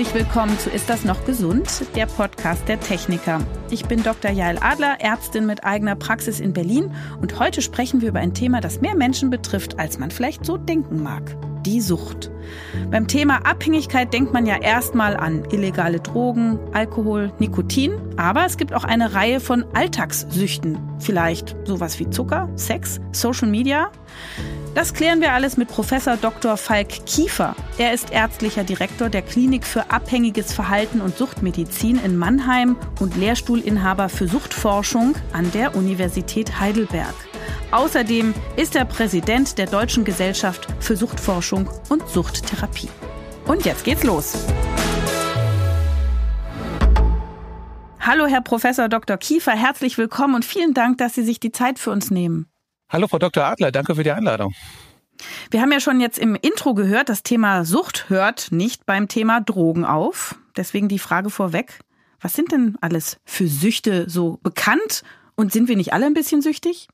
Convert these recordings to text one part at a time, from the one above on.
herzlich willkommen zu Ist das noch gesund? Der Podcast der Techniker. Ich bin Dr. Jael Adler, Ärztin mit eigener Praxis in Berlin und heute sprechen wir über ein Thema, das mehr Menschen betrifft, als man vielleicht so denken mag. Die Sucht. Beim Thema Abhängigkeit denkt man ja erstmal an illegale Drogen, Alkohol, Nikotin, aber es gibt auch eine Reihe von Alltagssüchten. Vielleicht sowas wie Zucker, Sex, Social Media. Das klären wir alles mit Professor Dr. Falk Kiefer. Er ist ärztlicher Direktor der Klinik für abhängiges Verhalten und Suchtmedizin in Mannheim und Lehrstuhlinhaber für Suchtforschung an der Universität Heidelberg. Außerdem ist er Präsident der Deutschen Gesellschaft für Suchtforschung und Suchttherapie. Und jetzt geht's los. Hallo, Herr Professor Dr. Kiefer, herzlich willkommen und vielen Dank, dass Sie sich die Zeit für uns nehmen. Hallo, Frau Dr. Adler, danke für die Einladung. Wir haben ja schon jetzt im Intro gehört, das Thema Sucht hört nicht beim Thema Drogen auf. Deswegen die Frage vorweg, was sind denn alles für Süchte so bekannt und sind wir nicht alle ein bisschen süchtig?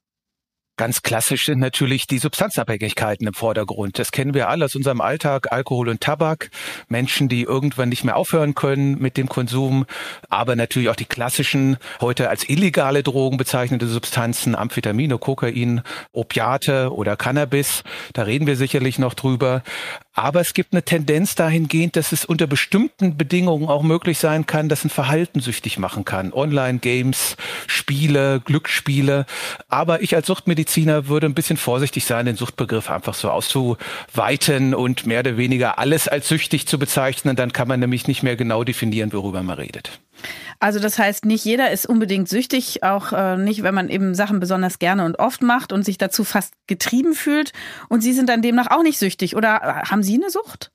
Ganz klassisch sind natürlich die Substanzabhängigkeiten im Vordergrund. Das kennen wir alle aus unserem Alltag, Alkohol und Tabak. Menschen, die irgendwann nicht mehr aufhören können mit dem Konsum, aber natürlich auch die klassischen, heute als illegale Drogen bezeichnete Substanzen, Amphetamine, Kokain, Opiate oder Cannabis. Da reden wir sicherlich noch drüber. Aber es gibt eine Tendenz dahingehend, dass es unter bestimmten Bedingungen auch möglich sein kann, dass ein Verhalten süchtig machen kann. Online-Games, Spiele, Glücksspiele. Aber ich als Suchtmediziner würde ein bisschen vorsichtig sein, den Suchtbegriff einfach so auszuweiten und mehr oder weniger alles als süchtig zu bezeichnen. Dann kann man nämlich nicht mehr genau definieren, worüber man redet. Also das heißt, nicht jeder ist unbedingt süchtig, auch äh, nicht, wenn man eben Sachen besonders gerne und oft macht und sich dazu fast getrieben fühlt. Und Sie sind dann demnach auch nicht süchtig. Oder äh, haben Sie eine Sucht?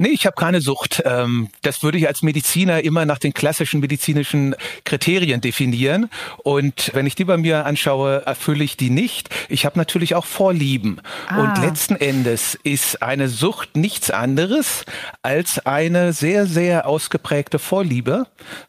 Nee, ich habe keine Sucht. Ähm, das würde ich als Mediziner immer nach den klassischen medizinischen Kriterien definieren. Und wenn ich die bei mir anschaue, erfülle ich die nicht. Ich habe natürlich auch Vorlieben. Ah. Und letzten Endes ist eine Sucht nichts anderes als eine sehr, sehr ausgeprägte Vorliebe,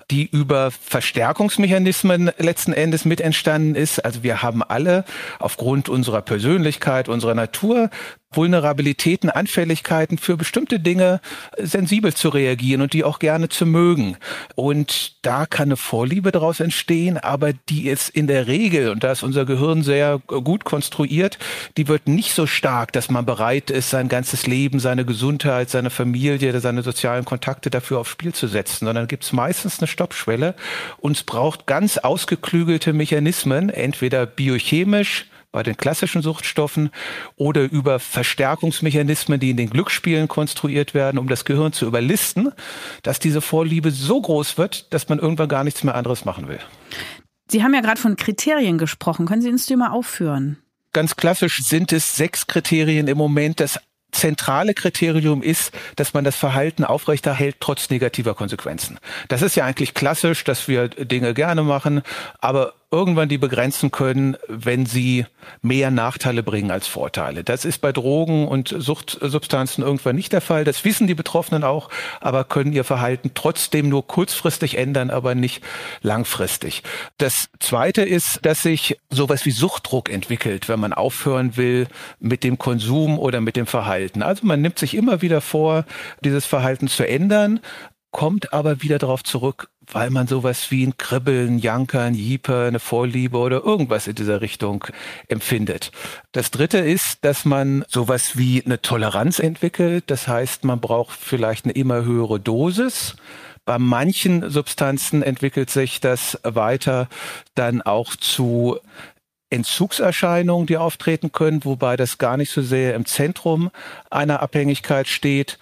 die über Verstärkungsmechanismen letzten Endes mit entstanden ist. Also wir haben alle aufgrund unserer Persönlichkeit, unserer Natur Vulnerabilitäten, Anfälligkeiten für bestimmte Dinge sensibel zu reagieren und die auch gerne zu mögen. Und da kann eine Vorliebe daraus entstehen, aber die ist in der Regel, und da ist unser Gehirn sehr gut konstruiert, die wird nicht so stark, dass man bereit ist, sein ganzes Leben, seine Gesundheit, seine Familie, seine sozialen Kontakte dafür aufs Spiel zu setzen, sondern gibt es meistens eine Stoppschwelle und es braucht ganz ausgeklügelte Mechanismen, entweder biochemisch, bei den klassischen Suchtstoffen oder über Verstärkungsmechanismen, die in den Glücksspielen konstruiert werden, um das Gehirn zu überlisten, dass diese Vorliebe so groß wird, dass man irgendwann gar nichts mehr anderes machen will. Sie haben ja gerade von Kriterien gesprochen. Können Sie uns die mal aufführen? Ganz klassisch sind es sechs Kriterien im Moment. Das zentrale Kriterium ist, dass man das Verhalten aufrechterhält trotz negativer Konsequenzen. Das ist ja eigentlich klassisch, dass wir Dinge gerne machen, aber irgendwann die begrenzen können, wenn sie mehr Nachteile bringen als Vorteile. Das ist bei Drogen und Suchtsubstanzen irgendwann nicht der Fall. Das wissen die Betroffenen auch, aber können ihr Verhalten trotzdem nur kurzfristig ändern, aber nicht langfristig. Das Zweite ist, dass sich sowas wie Suchtdruck entwickelt, wenn man aufhören will mit dem Konsum oder mit dem Verhalten. Also man nimmt sich immer wieder vor, dieses Verhalten zu ändern, kommt aber wieder darauf zurück, weil man sowas wie ein Kribbeln, Jankern, Jieper, eine Vorliebe oder irgendwas in dieser Richtung empfindet. Das dritte ist, dass man sowas wie eine Toleranz entwickelt. Das heißt, man braucht vielleicht eine immer höhere Dosis. Bei manchen Substanzen entwickelt sich das weiter dann auch zu Entzugserscheinungen, die auftreten können, wobei das gar nicht so sehr im Zentrum einer Abhängigkeit steht.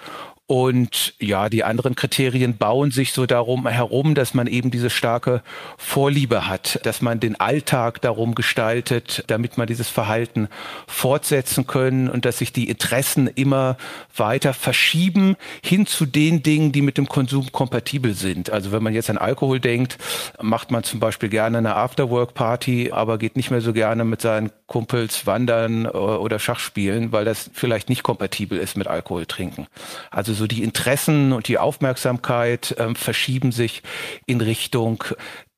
Und ja, die anderen Kriterien bauen sich so darum herum, dass man eben diese starke Vorliebe hat, dass man den Alltag darum gestaltet, damit man dieses Verhalten fortsetzen können und dass sich die Interessen immer weiter verschieben hin zu den Dingen, die mit dem Konsum kompatibel sind. Also wenn man jetzt an Alkohol denkt, macht man zum Beispiel gerne eine Afterwork-Party, aber geht nicht mehr so gerne mit seinen Kumpels wandern äh, oder Schach spielen, weil das vielleicht nicht kompatibel ist mit Alkohol trinken. Also so die Interessen und die Aufmerksamkeit äh, verschieben sich in Richtung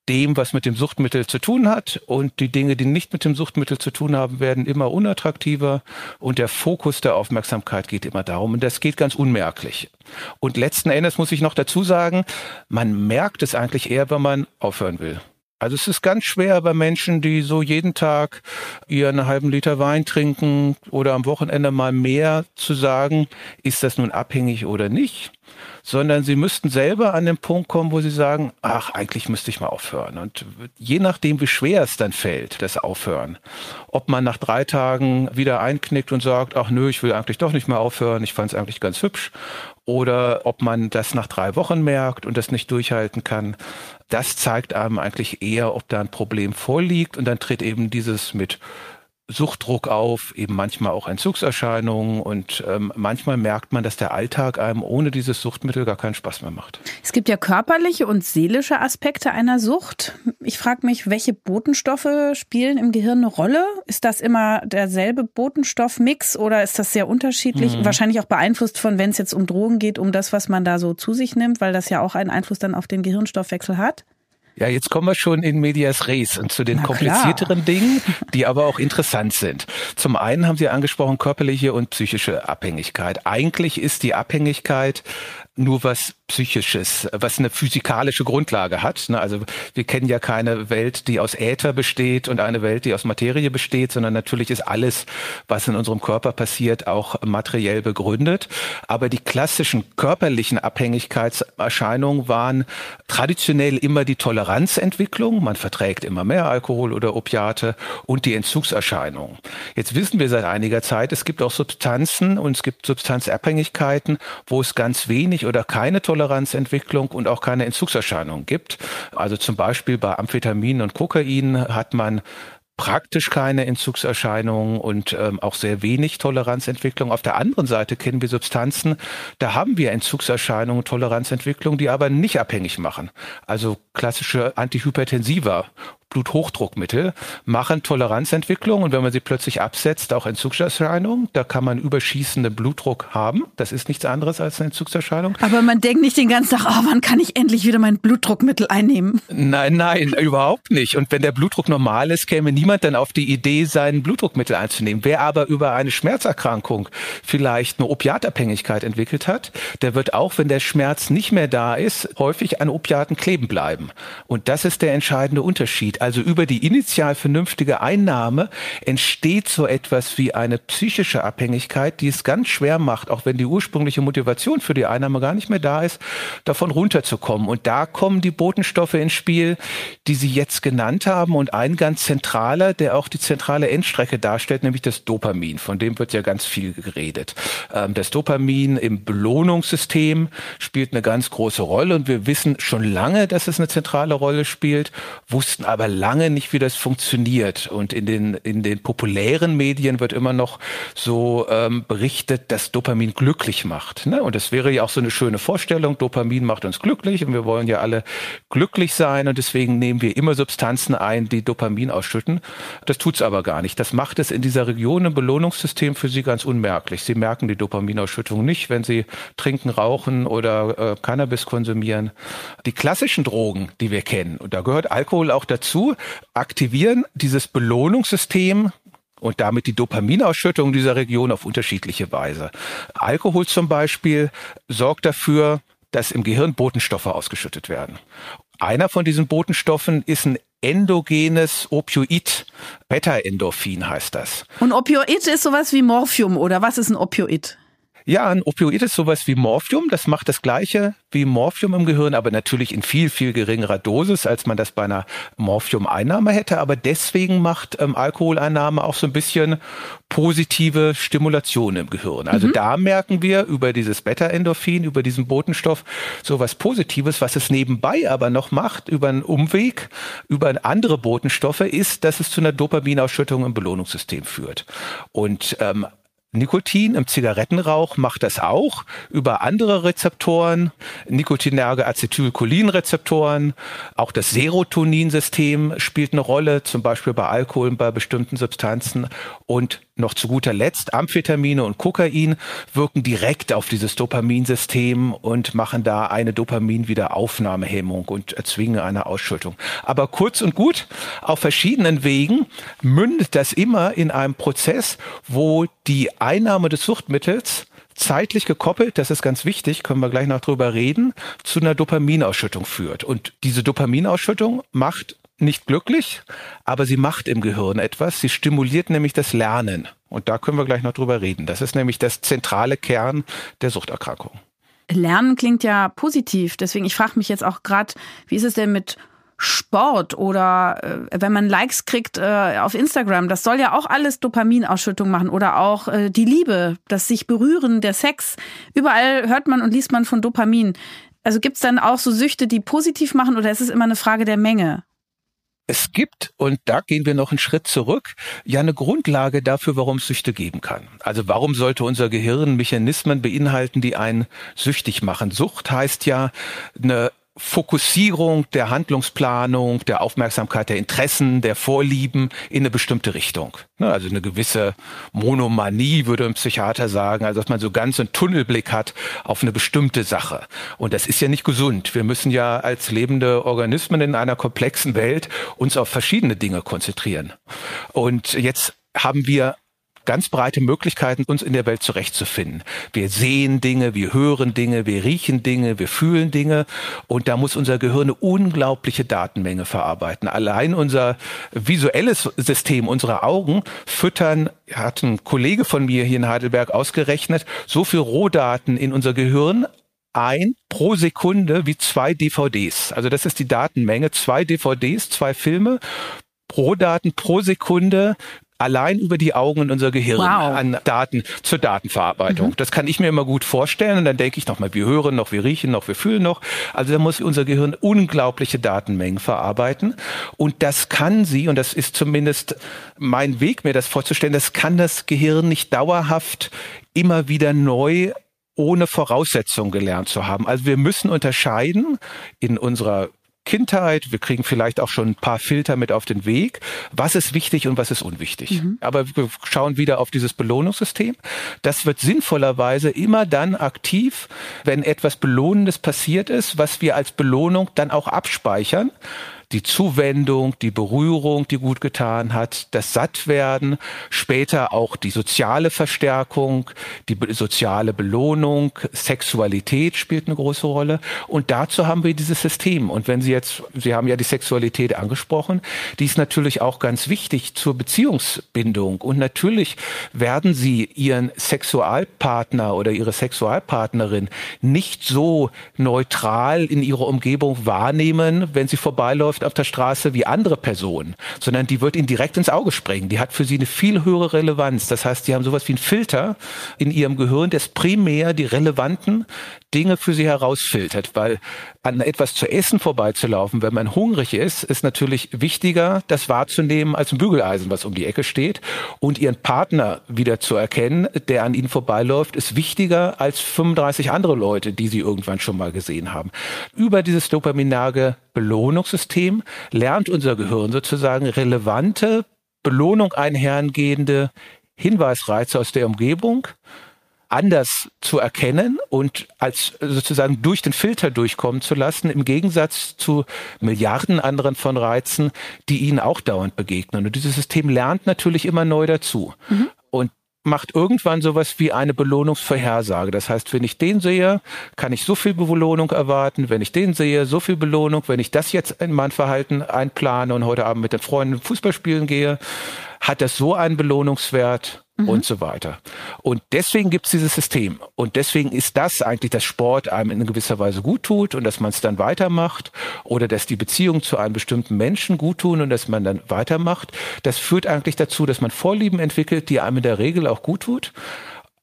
dem, was mit dem Suchtmittel zu tun hat. Und die Dinge, die nicht mit dem Suchtmittel zu tun haben, werden immer unattraktiver. Und der Fokus der Aufmerksamkeit geht immer darum. Und das geht ganz unmerklich. Und letzten Endes muss ich noch dazu sagen, man merkt es eigentlich eher, wenn man aufhören will. Also es ist ganz schwer bei Menschen, die so jeden Tag ihren halben Liter Wein trinken oder am Wochenende mal mehr zu sagen, ist das nun abhängig oder nicht sondern sie müssten selber an den Punkt kommen, wo sie sagen, ach, eigentlich müsste ich mal aufhören. Und je nachdem, wie schwer es dann fällt, das Aufhören, ob man nach drei Tagen wieder einknickt und sagt, ach nö, ich will eigentlich doch nicht mehr aufhören, ich fand es eigentlich ganz hübsch, oder ob man das nach drei Wochen merkt und das nicht durchhalten kann, das zeigt einem eigentlich eher, ob da ein Problem vorliegt. Und dann tritt eben dieses mit Suchtdruck auf, eben manchmal auch Entzugserscheinungen und ähm, manchmal merkt man, dass der Alltag einem ohne dieses Suchtmittel gar keinen Spaß mehr macht. Es gibt ja körperliche und seelische Aspekte einer Sucht. Ich frage mich, welche Botenstoffe spielen im Gehirn eine Rolle? Ist das immer derselbe Botenstoffmix oder ist das sehr unterschiedlich? Mhm. Wahrscheinlich auch beeinflusst von, wenn es jetzt um Drogen geht, um das, was man da so zu sich nimmt, weil das ja auch einen Einfluss dann auf den Gehirnstoffwechsel hat. Ja, jetzt kommen wir schon in Medias Res und zu den Na komplizierteren klar. Dingen, die aber auch interessant sind. Zum einen haben Sie angesprochen körperliche und psychische Abhängigkeit. Eigentlich ist die Abhängigkeit nur was Psychisches, was eine physikalische Grundlage hat. Ne? Also wir kennen ja keine Welt, die aus Äther besteht und eine Welt, die aus Materie besteht, sondern natürlich ist alles, was in unserem Körper passiert, auch materiell begründet. Aber die klassischen körperlichen Abhängigkeitserscheinungen waren traditionell immer die Toleranzentwicklung, man verträgt immer mehr Alkohol oder Opiate und die Entzugserscheinungen. Jetzt wissen wir seit einiger Zeit, es gibt auch Substanzen und es gibt Substanzabhängigkeiten, wo es ganz wenig oder keine Toleranzentwicklung und auch keine Entzugserscheinungen gibt. Also zum Beispiel bei Amphetamin und Kokain hat man praktisch keine Entzugserscheinungen und ähm, auch sehr wenig Toleranzentwicklung. Auf der anderen Seite kennen wir Substanzen, da haben wir Entzugserscheinungen, Toleranzentwicklung, die aber nicht abhängig machen. Also klassische Antihypertensiva Bluthochdruckmittel machen Toleranzentwicklung und wenn man sie plötzlich absetzt, auch Entzugserscheinungen. Da kann man überschießenden Blutdruck haben. Das ist nichts anderes als eine Entzugserscheinung. Aber man denkt nicht den ganzen Tag, oh, wann kann ich endlich wieder mein Blutdruckmittel einnehmen? Nein, nein, überhaupt nicht. Und wenn der Blutdruck normal ist, käme niemand dann auf die Idee, sein Blutdruckmittel einzunehmen. Wer aber über eine Schmerzerkrankung vielleicht eine Opiatabhängigkeit entwickelt hat, der wird auch, wenn der Schmerz nicht mehr da ist, häufig an Opiaten kleben bleiben. Und das ist der entscheidende Unterschied also über die initial vernünftige Einnahme, entsteht so etwas wie eine psychische Abhängigkeit, die es ganz schwer macht, auch wenn die ursprüngliche Motivation für die Einnahme gar nicht mehr da ist, davon runterzukommen. Und da kommen die Botenstoffe ins Spiel, die Sie jetzt genannt haben und ein ganz zentraler, der auch die zentrale Endstrecke darstellt, nämlich das Dopamin. Von dem wird ja ganz viel geredet. Ähm, das Dopamin im Belohnungssystem spielt eine ganz große Rolle und wir wissen schon lange, dass es eine zentrale Rolle spielt, wussten aber lange nicht, wie das funktioniert. Und in den, in den populären Medien wird immer noch so ähm, berichtet, dass Dopamin glücklich macht. Ne? Und das wäre ja auch so eine schöne Vorstellung. Dopamin macht uns glücklich und wir wollen ja alle glücklich sein und deswegen nehmen wir immer Substanzen ein, die Dopamin ausschütten. Das tut's aber gar nicht. Das macht es in dieser Region im Belohnungssystem für Sie ganz unmerklich. Sie merken die Dopaminausschüttung nicht, wenn Sie trinken, rauchen oder äh, Cannabis konsumieren. Die klassischen Drogen, die wir kennen, und da gehört Alkohol auch dazu, dazu, aktivieren dieses Belohnungssystem und damit die Dopaminausschüttung dieser Region auf unterschiedliche Weise. Alkohol zum Beispiel sorgt dafür, dass im Gehirn Botenstoffe ausgeschüttet werden. Einer von diesen Botenstoffen ist ein endogenes Opioid. Beta-Endorphin heißt das. Und Opioid ist sowas wie Morphium oder was ist ein Opioid? Ja, ein Opioid ist sowas wie Morphium. Das macht das Gleiche wie Morphium im Gehirn, aber natürlich in viel, viel geringerer Dosis, als man das bei einer Morphium-Einnahme hätte. Aber deswegen macht ähm, Alkoholeinnahme auch so ein bisschen positive Stimulation im Gehirn. Also mhm. da merken wir über dieses Beta-Endorphin, über diesen Botenstoff sowas Positives. Was es nebenbei aber noch macht, über einen Umweg, über andere Botenstoffe, ist, dass es zu einer Dopaminausschüttung im Belohnungssystem führt. Und ähm, Nikotin im Zigarettenrauch macht das auch über andere Rezeptoren, nikotinerge Acetylcholinrezeptoren. Auch das Serotoninsystem spielt eine Rolle, zum Beispiel bei Alkohol und bei bestimmten Substanzen. Und noch zu guter Letzt Amphetamine und Kokain wirken direkt auf dieses Dopaminsystem und machen da eine Dopaminwiederaufnahmehemmung und erzwingen eine Ausschüttung. Aber kurz und gut, auf verschiedenen Wegen mündet das immer in einem Prozess, wo die Einnahme des Suchtmittels zeitlich gekoppelt, das ist ganz wichtig, können wir gleich noch drüber reden, zu einer Dopaminausschüttung führt. Und diese Dopaminausschüttung macht nicht glücklich, aber sie macht im Gehirn etwas. Sie stimuliert nämlich das Lernen. Und da können wir gleich noch drüber reden. Das ist nämlich das zentrale Kern der Suchterkrankung. Lernen klingt ja positiv. Deswegen, ich frage mich jetzt auch gerade, wie ist es denn mit Sport oder äh, wenn man Likes kriegt äh, auf Instagram, das soll ja auch alles Dopaminausschüttung machen oder auch äh, die Liebe, das sich berühren, der Sex. Überall hört man und liest man von Dopamin. Also gibt's dann auch so Süchte, die positiv machen oder ist es immer eine Frage der Menge? Es gibt, und da gehen wir noch einen Schritt zurück, ja eine Grundlage dafür, warum es Süchte geben kann. Also warum sollte unser Gehirn Mechanismen beinhalten, die einen süchtig machen? Sucht heißt ja eine Fokussierung der Handlungsplanung, der Aufmerksamkeit, der Interessen, der Vorlieben in eine bestimmte Richtung. Ne, also eine gewisse Monomanie, würde ein Psychiater sagen, also dass man so ganz einen Tunnelblick hat auf eine bestimmte Sache. Und das ist ja nicht gesund. Wir müssen ja als lebende Organismen in einer komplexen Welt uns auf verschiedene Dinge konzentrieren. Und jetzt haben wir ganz breite Möglichkeiten, uns in der Welt zurechtzufinden. Wir sehen Dinge, wir hören Dinge, wir riechen Dinge, wir fühlen Dinge und da muss unser Gehirn eine unglaubliche Datenmenge verarbeiten. Allein unser visuelles System, unsere Augen füttern, hat ein Kollege von mir hier in Heidelberg ausgerechnet, so viel Rohdaten in unser Gehirn ein pro Sekunde wie zwei DVDs. Also das ist die Datenmenge. Zwei DVDs, zwei Filme pro Daten pro Sekunde allein über die Augen in unser Gehirn wow. an Daten zur Datenverarbeitung. Mhm. Das kann ich mir immer gut vorstellen und dann denke ich nochmal, wir hören noch, wir riechen noch, wir fühlen noch. Also da muss unser Gehirn unglaubliche Datenmengen verarbeiten und das kann sie, und das ist zumindest mein Weg, mir das vorzustellen, das kann das Gehirn nicht dauerhaft immer wieder neu ohne Voraussetzung gelernt zu haben. Also wir müssen unterscheiden in unserer Kindheit, wir kriegen vielleicht auch schon ein paar Filter mit auf den Weg, was ist wichtig und was ist unwichtig. Mhm. Aber wir schauen wieder auf dieses Belohnungssystem. Das wird sinnvollerweise immer dann aktiv, wenn etwas Belohnendes passiert ist, was wir als Belohnung dann auch abspeichern die Zuwendung, die Berührung, die gut getan hat, das Sattwerden, später auch die soziale Verstärkung, die soziale Belohnung, Sexualität spielt eine große Rolle. Und dazu haben wir dieses System. Und wenn Sie jetzt, Sie haben ja die Sexualität angesprochen, die ist natürlich auch ganz wichtig zur Beziehungsbindung. Und natürlich werden Sie Ihren Sexualpartner oder Ihre Sexualpartnerin nicht so neutral in Ihrer Umgebung wahrnehmen, wenn sie vorbeiläuft läuft auf der Straße wie andere Personen, sondern die wird ihnen direkt ins Auge springen. Die hat für sie eine viel höhere Relevanz. Das heißt, die haben sowas wie einen Filter in ihrem Gehirn, das primär die relevanten Dinge für sie herausfiltert, weil an etwas zu essen vorbeizulaufen, wenn man hungrig ist, ist natürlich wichtiger, das wahrzunehmen, als ein Bügeleisen, was um die Ecke steht. Und ihren Partner wieder zu erkennen, der an ihnen vorbeiläuft, ist wichtiger als 35 andere Leute, die sie irgendwann schon mal gesehen haben. Über dieses dopaminage Belohnungssystem lernt unser Gehirn sozusagen relevante, Belohnung einhergehende Hinweisreize aus der Umgebung anders zu erkennen und als sozusagen durch den Filter durchkommen zu lassen, im Gegensatz zu Milliarden anderen von Reizen, die ihnen auch dauernd begegnen. Und dieses System lernt natürlich immer neu dazu. Mhm. Und macht irgendwann sowas wie eine Belohnungsvorhersage. Das heißt, wenn ich den sehe, kann ich so viel Belohnung erwarten. Wenn ich den sehe, so viel Belohnung. Wenn ich das jetzt in mein Verhalten einplane und heute Abend mit den Freunden Fußball spielen gehe, hat das so einen Belohnungswert mhm. und so weiter. Und deswegen gibt es dieses System. Und deswegen ist das eigentlich, dass Sport einem in gewisser Weise gut tut und dass man es dann weitermacht oder dass die Beziehungen zu einem bestimmten Menschen gut tun und dass man dann weitermacht. Das führt eigentlich dazu, dass man Vorlieben entwickelt, die einem in der Regel auch gut tut.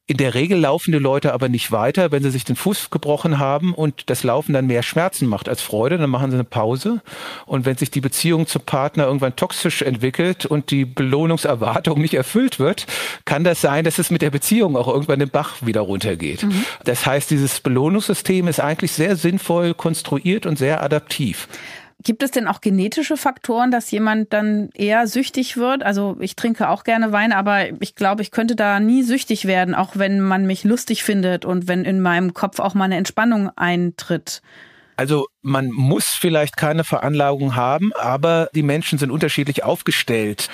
In der Regel laufen die Leute aber nicht weiter, wenn sie sich den Fuß gebrochen haben und das Laufen dann mehr Schmerzen macht als Freude, dann machen sie eine Pause. Und wenn sich die Beziehung zum Partner irgendwann toxisch entwickelt und die Belohnungserwartung nicht erfüllt wird, kann das sein, dass es mit der Beziehung auch irgendwann den Bach wieder runtergeht. Mhm. Das heißt, dieses Belohnungssystem ist eigentlich sehr sinnvoll konstruiert und sehr adaptiv. Gibt es denn auch genetische Faktoren, dass jemand dann eher süchtig wird? Also ich trinke auch gerne Wein, aber ich glaube, ich könnte da nie süchtig werden, auch wenn man mich lustig findet und wenn in meinem Kopf auch mal eine Entspannung eintritt. Also man muss vielleicht keine Veranlagung haben, aber die Menschen sind unterschiedlich aufgestellt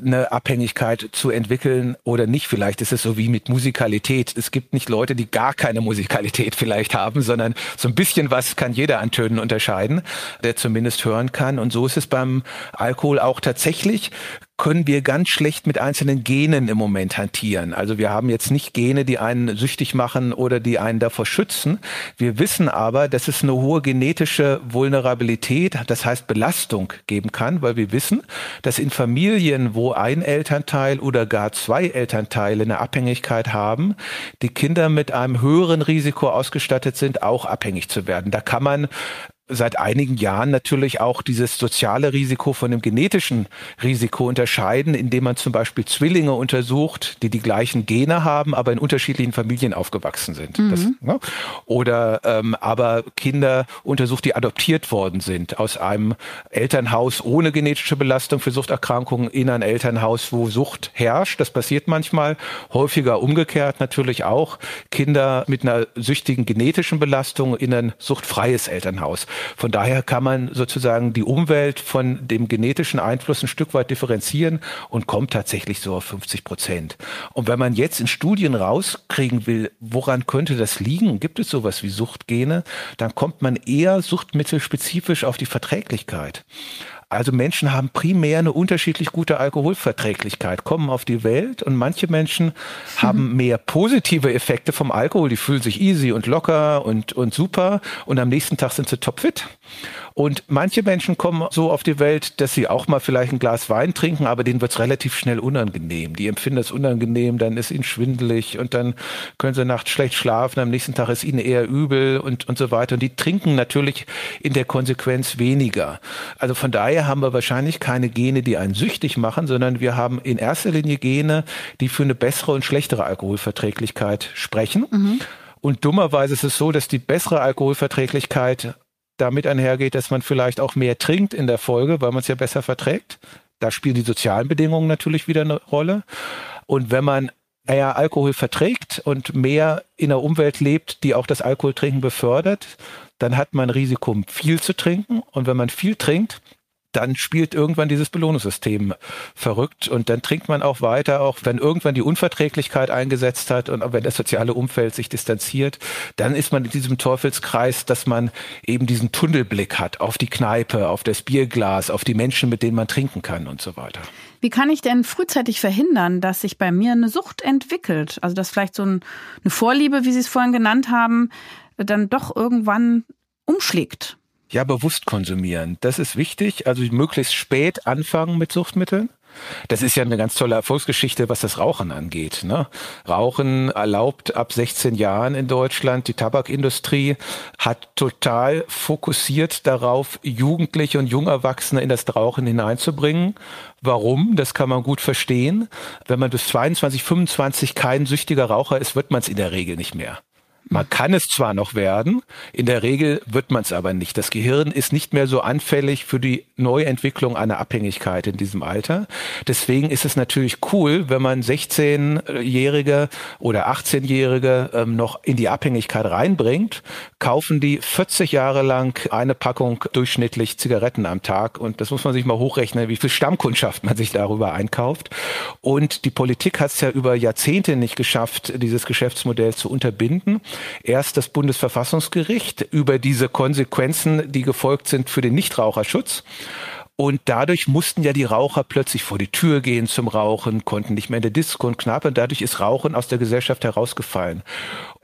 eine Abhängigkeit zu entwickeln oder nicht. Vielleicht ist es so wie mit Musikalität. Es gibt nicht Leute, die gar keine Musikalität vielleicht haben, sondern so ein bisschen was kann jeder an Tönen unterscheiden, der zumindest hören kann. Und so ist es beim Alkohol auch tatsächlich können wir ganz schlecht mit einzelnen Genen im Moment hantieren. Also wir haben jetzt nicht Gene, die einen süchtig machen oder die einen davor schützen. Wir wissen aber, dass es eine hohe genetische Vulnerabilität, das heißt Belastung geben kann, weil wir wissen, dass in Familien, wo ein Elternteil oder gar zwei Elternteile eine Abhängigkeit haben, die Kinder mit einem höheren Risiko ausgestattet sind, auch abhängig zu werden. Da kann man seit einigen Jahren natürlich auch dieses soziale Risiko von dem genetischen Risiko unterscheiden, indem man zum Beispiel Zwillinge untersucht, die die gleichen Gene haben, aber in unterschiedlichen Familien aufgewachsen sind. Mhm. Das, ne? Oder ähm, aber Kinder untersucht, die adoptiert worden sind aus einem Elternhaus ohne genetische Belastung für Suchterkrankungen in ein Elternhaus, wo Sucht herrscht. Das passiert manchmal, häufiger umgekehrt natürlich auch. Kinder mit einer süchtigen genetischen Belastung in ein suchtfreies Elternhaus. Von daher kann man sozusagen die Umwelt von dem genetischen Einfluss ein Stück weit differenzieren und kommt tatsächlich so auf 50 Prozent. Und wenn man jetzt in Studien rauskriegen will, woran könnte das liegen, gibt es sowas wie Suchtgene, dann kommt man eher suchtmittelspezifisch auf die Verträglichkeit. Also Menschen haben primär eine unterschiedlich gute Alkoholverträglichkeit, kommen auf die Welt und manche Menschen haben mehr positive Effekte vom Alkohol, die fühlen sich easy und locker und, und super und am nächsten Tag sind sie topfit. Und manche Menschen kommen so auf die Welt, dass sie auch mal vielleicht ein Glas Wein trinken, aber denen wird es relativ schnell unangenehm. Die empfinden das unangenehm, dann ist ihnen schwindelig und dann können sie nachts schlecht schlafen, am nächsten Tag ist ihnen eher übel und, und so weiter. Und die trinken natürlich in der Konsequenz weniger. Also von daher haben wir wahrscheinlich keine Gene, die einen süchtig machen, sondern wir haben in erster Linie Gene, die für eine bessere und schlechtere Alkoholverträglichkeit sprechen. Mhm. Und dummerweise ist es so, dass die bessere Alkoholverträglichkeit damit einhergeht, dass man vielleicht auch mehr trinkt in der Folge, weil man es ja besser verträgt. Da spielen die sozialen Bedingungen natürlich wieder eine Rolle. Und wenn man eher Alkohol verträgt und mehr in einer Umwelt lebt, die auch das Alkoholtrinken befördert, dann hat man Risiko, viel zu trinken. Und wenn man viel trinkt, dann spielt irgendwann dieses Belohnungssystem verrückt und dann trinkt man auch weiter, auch wenn irgendwann die Unverträglichkeit eingesetzt hat und wenn das soziale Umfeld sich distanziert, dann ist man in diesem Teufelskreis, dass man eben diesen Tunnelblick hat auf die Kneipe, auf das Bierglas, auf die Menschen, mit denen man trinken kann und so weiter. Wie kann ich denn frühzeitig verhindern, dass sich bei mir eine Sucht entwickelt? Also dass vielleicht so eine Vorliebe, wie Sie es vorhin genannt haben, dann doch irgendwann umschlägt? Ja, bewusst konsumieren. Das ist wichtig. Also möglichst spät anfangen mit Suchtmitteln. Das ist ja eine ganz tolle Erfolgsgeschichte, was das Rauchen angeht. Ne? Rauchen erlaubt ab 16 Jahren in Deutschland. Die Tabakindustrie hat total fokussiert darauf, Jugendliche und Jungerwachsene in das Rauchen hineinzubringen. Warum? Das kann man gut verstehen. Wenn man bis 22, 25 kein süchtiger Raucher ist, wird man es in der Regel nicht mehr. Man kann es zwar noch werden, in der Regel wird man es aber nicht. Das Gehirn ist nicht mehr so anfällig für die Neuentwicklung einer Abhängigkeit in diesem Alter. Deswegen ist es natürlich cool, wenn man 16-Jährige oder 18-Jährige ähm, noch in die Abhängigkeit reinbringt, kaufen die 40 Jahre lang eine Packung durchschnittlich Zigaretten am Tag. Und das muss man sich mal hochrechnen, wie viel Stammkundschaft man sich darüber einkauft. Und die Politik hat es ja über Jahrzehnte nicht geschafft, dieses Geschäftsmodell zu unterbinden erst das Bundesverfassungsgericht über diese Konsequenzen, die gefolgt sind für den Nichtraucherschutz. Und dadurch mussten ja die Raucher plötzlich vor die Tür gehen zum Rauchen, konnten nicht mehr in der Disco und knapp und dadurch ist Rauchen aus der Gesellschaft herausgefallen.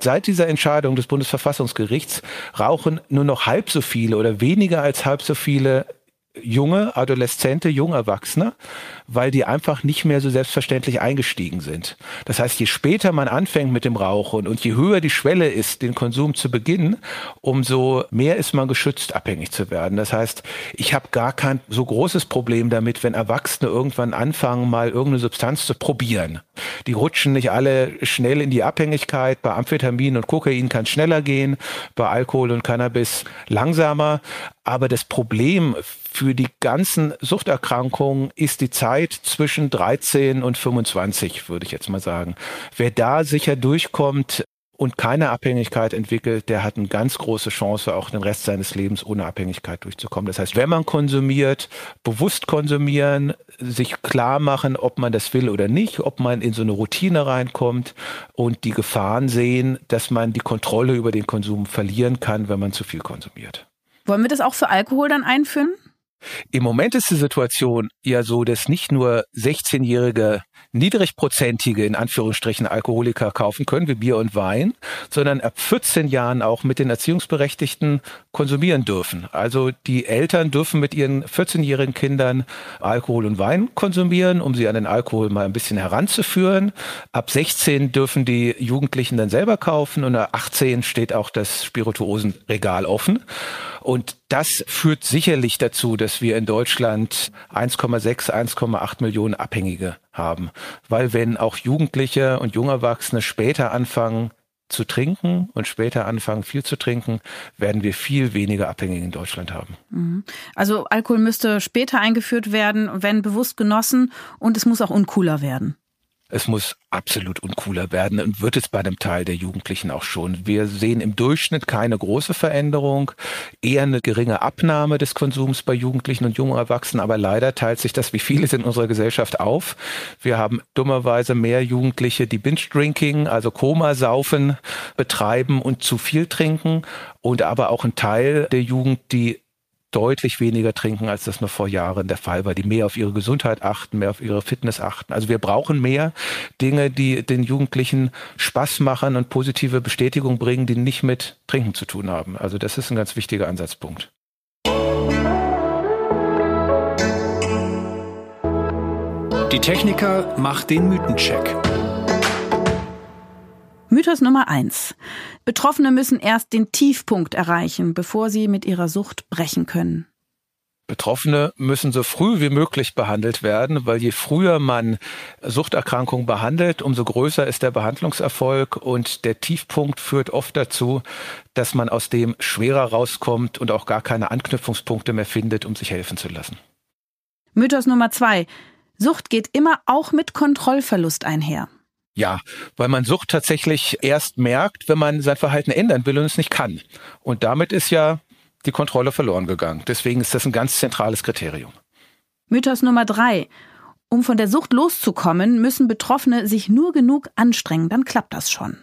Seit dieser Entscheidung des Bundesverfassungsgerichts rauchen nur noch halb so viele oder weniger als halb so viele junge Adoleszente, junge Erwachsene, weil die einfach nicht mehr so selbstverständlich eingestiegen sind. Das heißt, je später man anfängt mit dem Rauchen und je höher die Schwelle ist, den Konsum zu beginnen, umso mehr ist man geschützt, abhängig zu werden. Das heißt, ich habe gar kein so großes Problem damit, wenn Erwachsene irgendwann anfangen, mal irgendeine Substanz zu probieren. Die rutschen nicht alle schnell in die Abhängigkeit. Bei Amphetamin und Kokain kann es schneller gehen, bei Alkohol und Cannabis langsamer. Aber das Problem für die ganzen Suchterkrankungen ist die Zeit zwischen 13 und 25, würde ich jetzt mal sagen. Wer da sicher durchkommt, und keine Abhängigkeit entwickelt, der hat eine ganz große Chance, auch den Rest seines Lebens ohne Abhängigkeit durchzukommen. Das heißt, wenn man konsumiert, bewusst konsumieren, sich klar machen, ob man das will oder nicht, ob man in so eine Routine reinkommt und die Gefahren sehen, dass man die Kontrolle über den Konsum verlieren kann, wenn man zu viel konsumiert. Wollen wir das auch für Alkohol dann einführen? Im Moment ist die Situation ja so, dass nicht nur 16-jährige niedrigprozentige, in Anführungsstrichen, Alkoholiker kaufen können, wie Bier und Wein, sondern ab 14 Jahren auch mit den Erziehungsberechtigten konsumieren dürfen. Also die Eltern dürfen mit ihren 14-jährigen Kindern Alkohol und Wein konsumieren, um sie an den Alkohol mal ein bisschen heranzuführen. Ab 16 dürfen die Jugendlichen dann selber kaufen und ab 18 steht auch das Spirituosenregal offen. Und das führt sicherlich dazu, dass wir in Deutschland 1,6, 1,8 Millionen Abhängige haben. Weil wenn auch Jugendliche und junge Erwachsene später anfangen, zu trinken und später anfangen, viel zu trinken, werden wir viel weniger Abhängige in Deutschland haben. Mhm. Also Alkohol müsste später eingeführt werden, wenn bewusst genossen und es muss auch uncooler werden. Es muss absolut uncooler werden und wird es bei einem Teil der Jugendlichen auch schon. Wir sehen im Durchschnitt keine große Veränderung, eher eine geringe Abnahme des Konsums bei Jugendlichen und jungen Erwachsenen, aber leider teilt sich das wie vieles in unserer Gesellschaft auf. Wir haben dummerweise mehr Jugendliche, die Binge-Drinking, also Komasaufen betreiben und zu viel trinken und aber auch ein Teil der Jugend, die deutlich weniger trinken, als das noch vor Jahren der Fall war, die mehr auf ihre Gesundheit achten, mehr auf ihre Fitness achten. Also wir brauchen mehr Dinge, die den Jugendlichen Spaß machen und positive Bestätigung bringen, die nicht mit Trinken zu tun haben. Also das ist ein ganz wichtiger Ansatzpunkt. Die Techniker macht den Mythencheck. Mythos Nummer eins. Betroffene müssen erst den Tiefpunkt erreichen, bevor sie mit ihrer Sucht brechen können. Betroffene müssen so früh wie möglich behandelt werden, weil je früher man Suchterkrankungen behandelt, umso größer ist der Behandlungserfolg und der Tiefpunkt führt oft dazu, dass man aus dem schwerer rauskommt und auch gar keine Anknüpfungspunkte mehr findet, um sich helfen zu lassen. Mythos Nummer zwei. Sucht geht immer auch mit Kontrollverlust einher. Ja, weil man Sucht tatsächlich erst merkt, wenn man sein Verhalten ändern will und es nicht kann. Und damit ist ja die Kontrolle verloren gegangen. Deswegen ist das ein ganz zentrales Kriterium. Mythos Nummer drei. Um von der Sucht loszukommen, müssen Betroffene sich nur genug anstrengen, dann klappt das schon.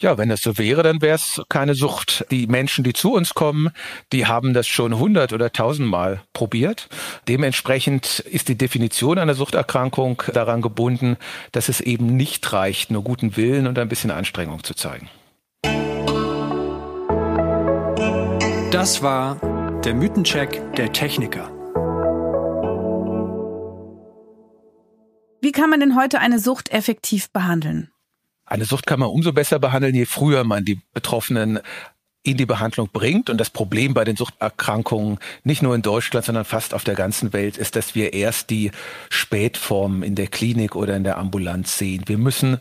Ja, wenn es so wäre, dann wäre es keine Sucht. Die Menschen, die zu uns kommen, die haben das schon hundert oder tausendmal probiert. Dementsprechend ist die Definition einer Suchterkrankung daran gebunden, dass es eben nicht reicht, nur guten Willen und ein bisschen Anstrengung zu zeigen. Das war der Mythencheck der Techniker. Wie kann man denn heute eine Sucht effektiv behandeln? Eine Sucht kann man umso besser behandeln, je früher man die Betroffenen in die Behandlung bringt. Und das Problem bei den Suchterkrankungen, nicht nur in Deutschland, sondern fast auf der ganzen Welt, ist, dass wir erst die Spätformen in der Klinik oder in der Ambulanz sehen. Wir müssen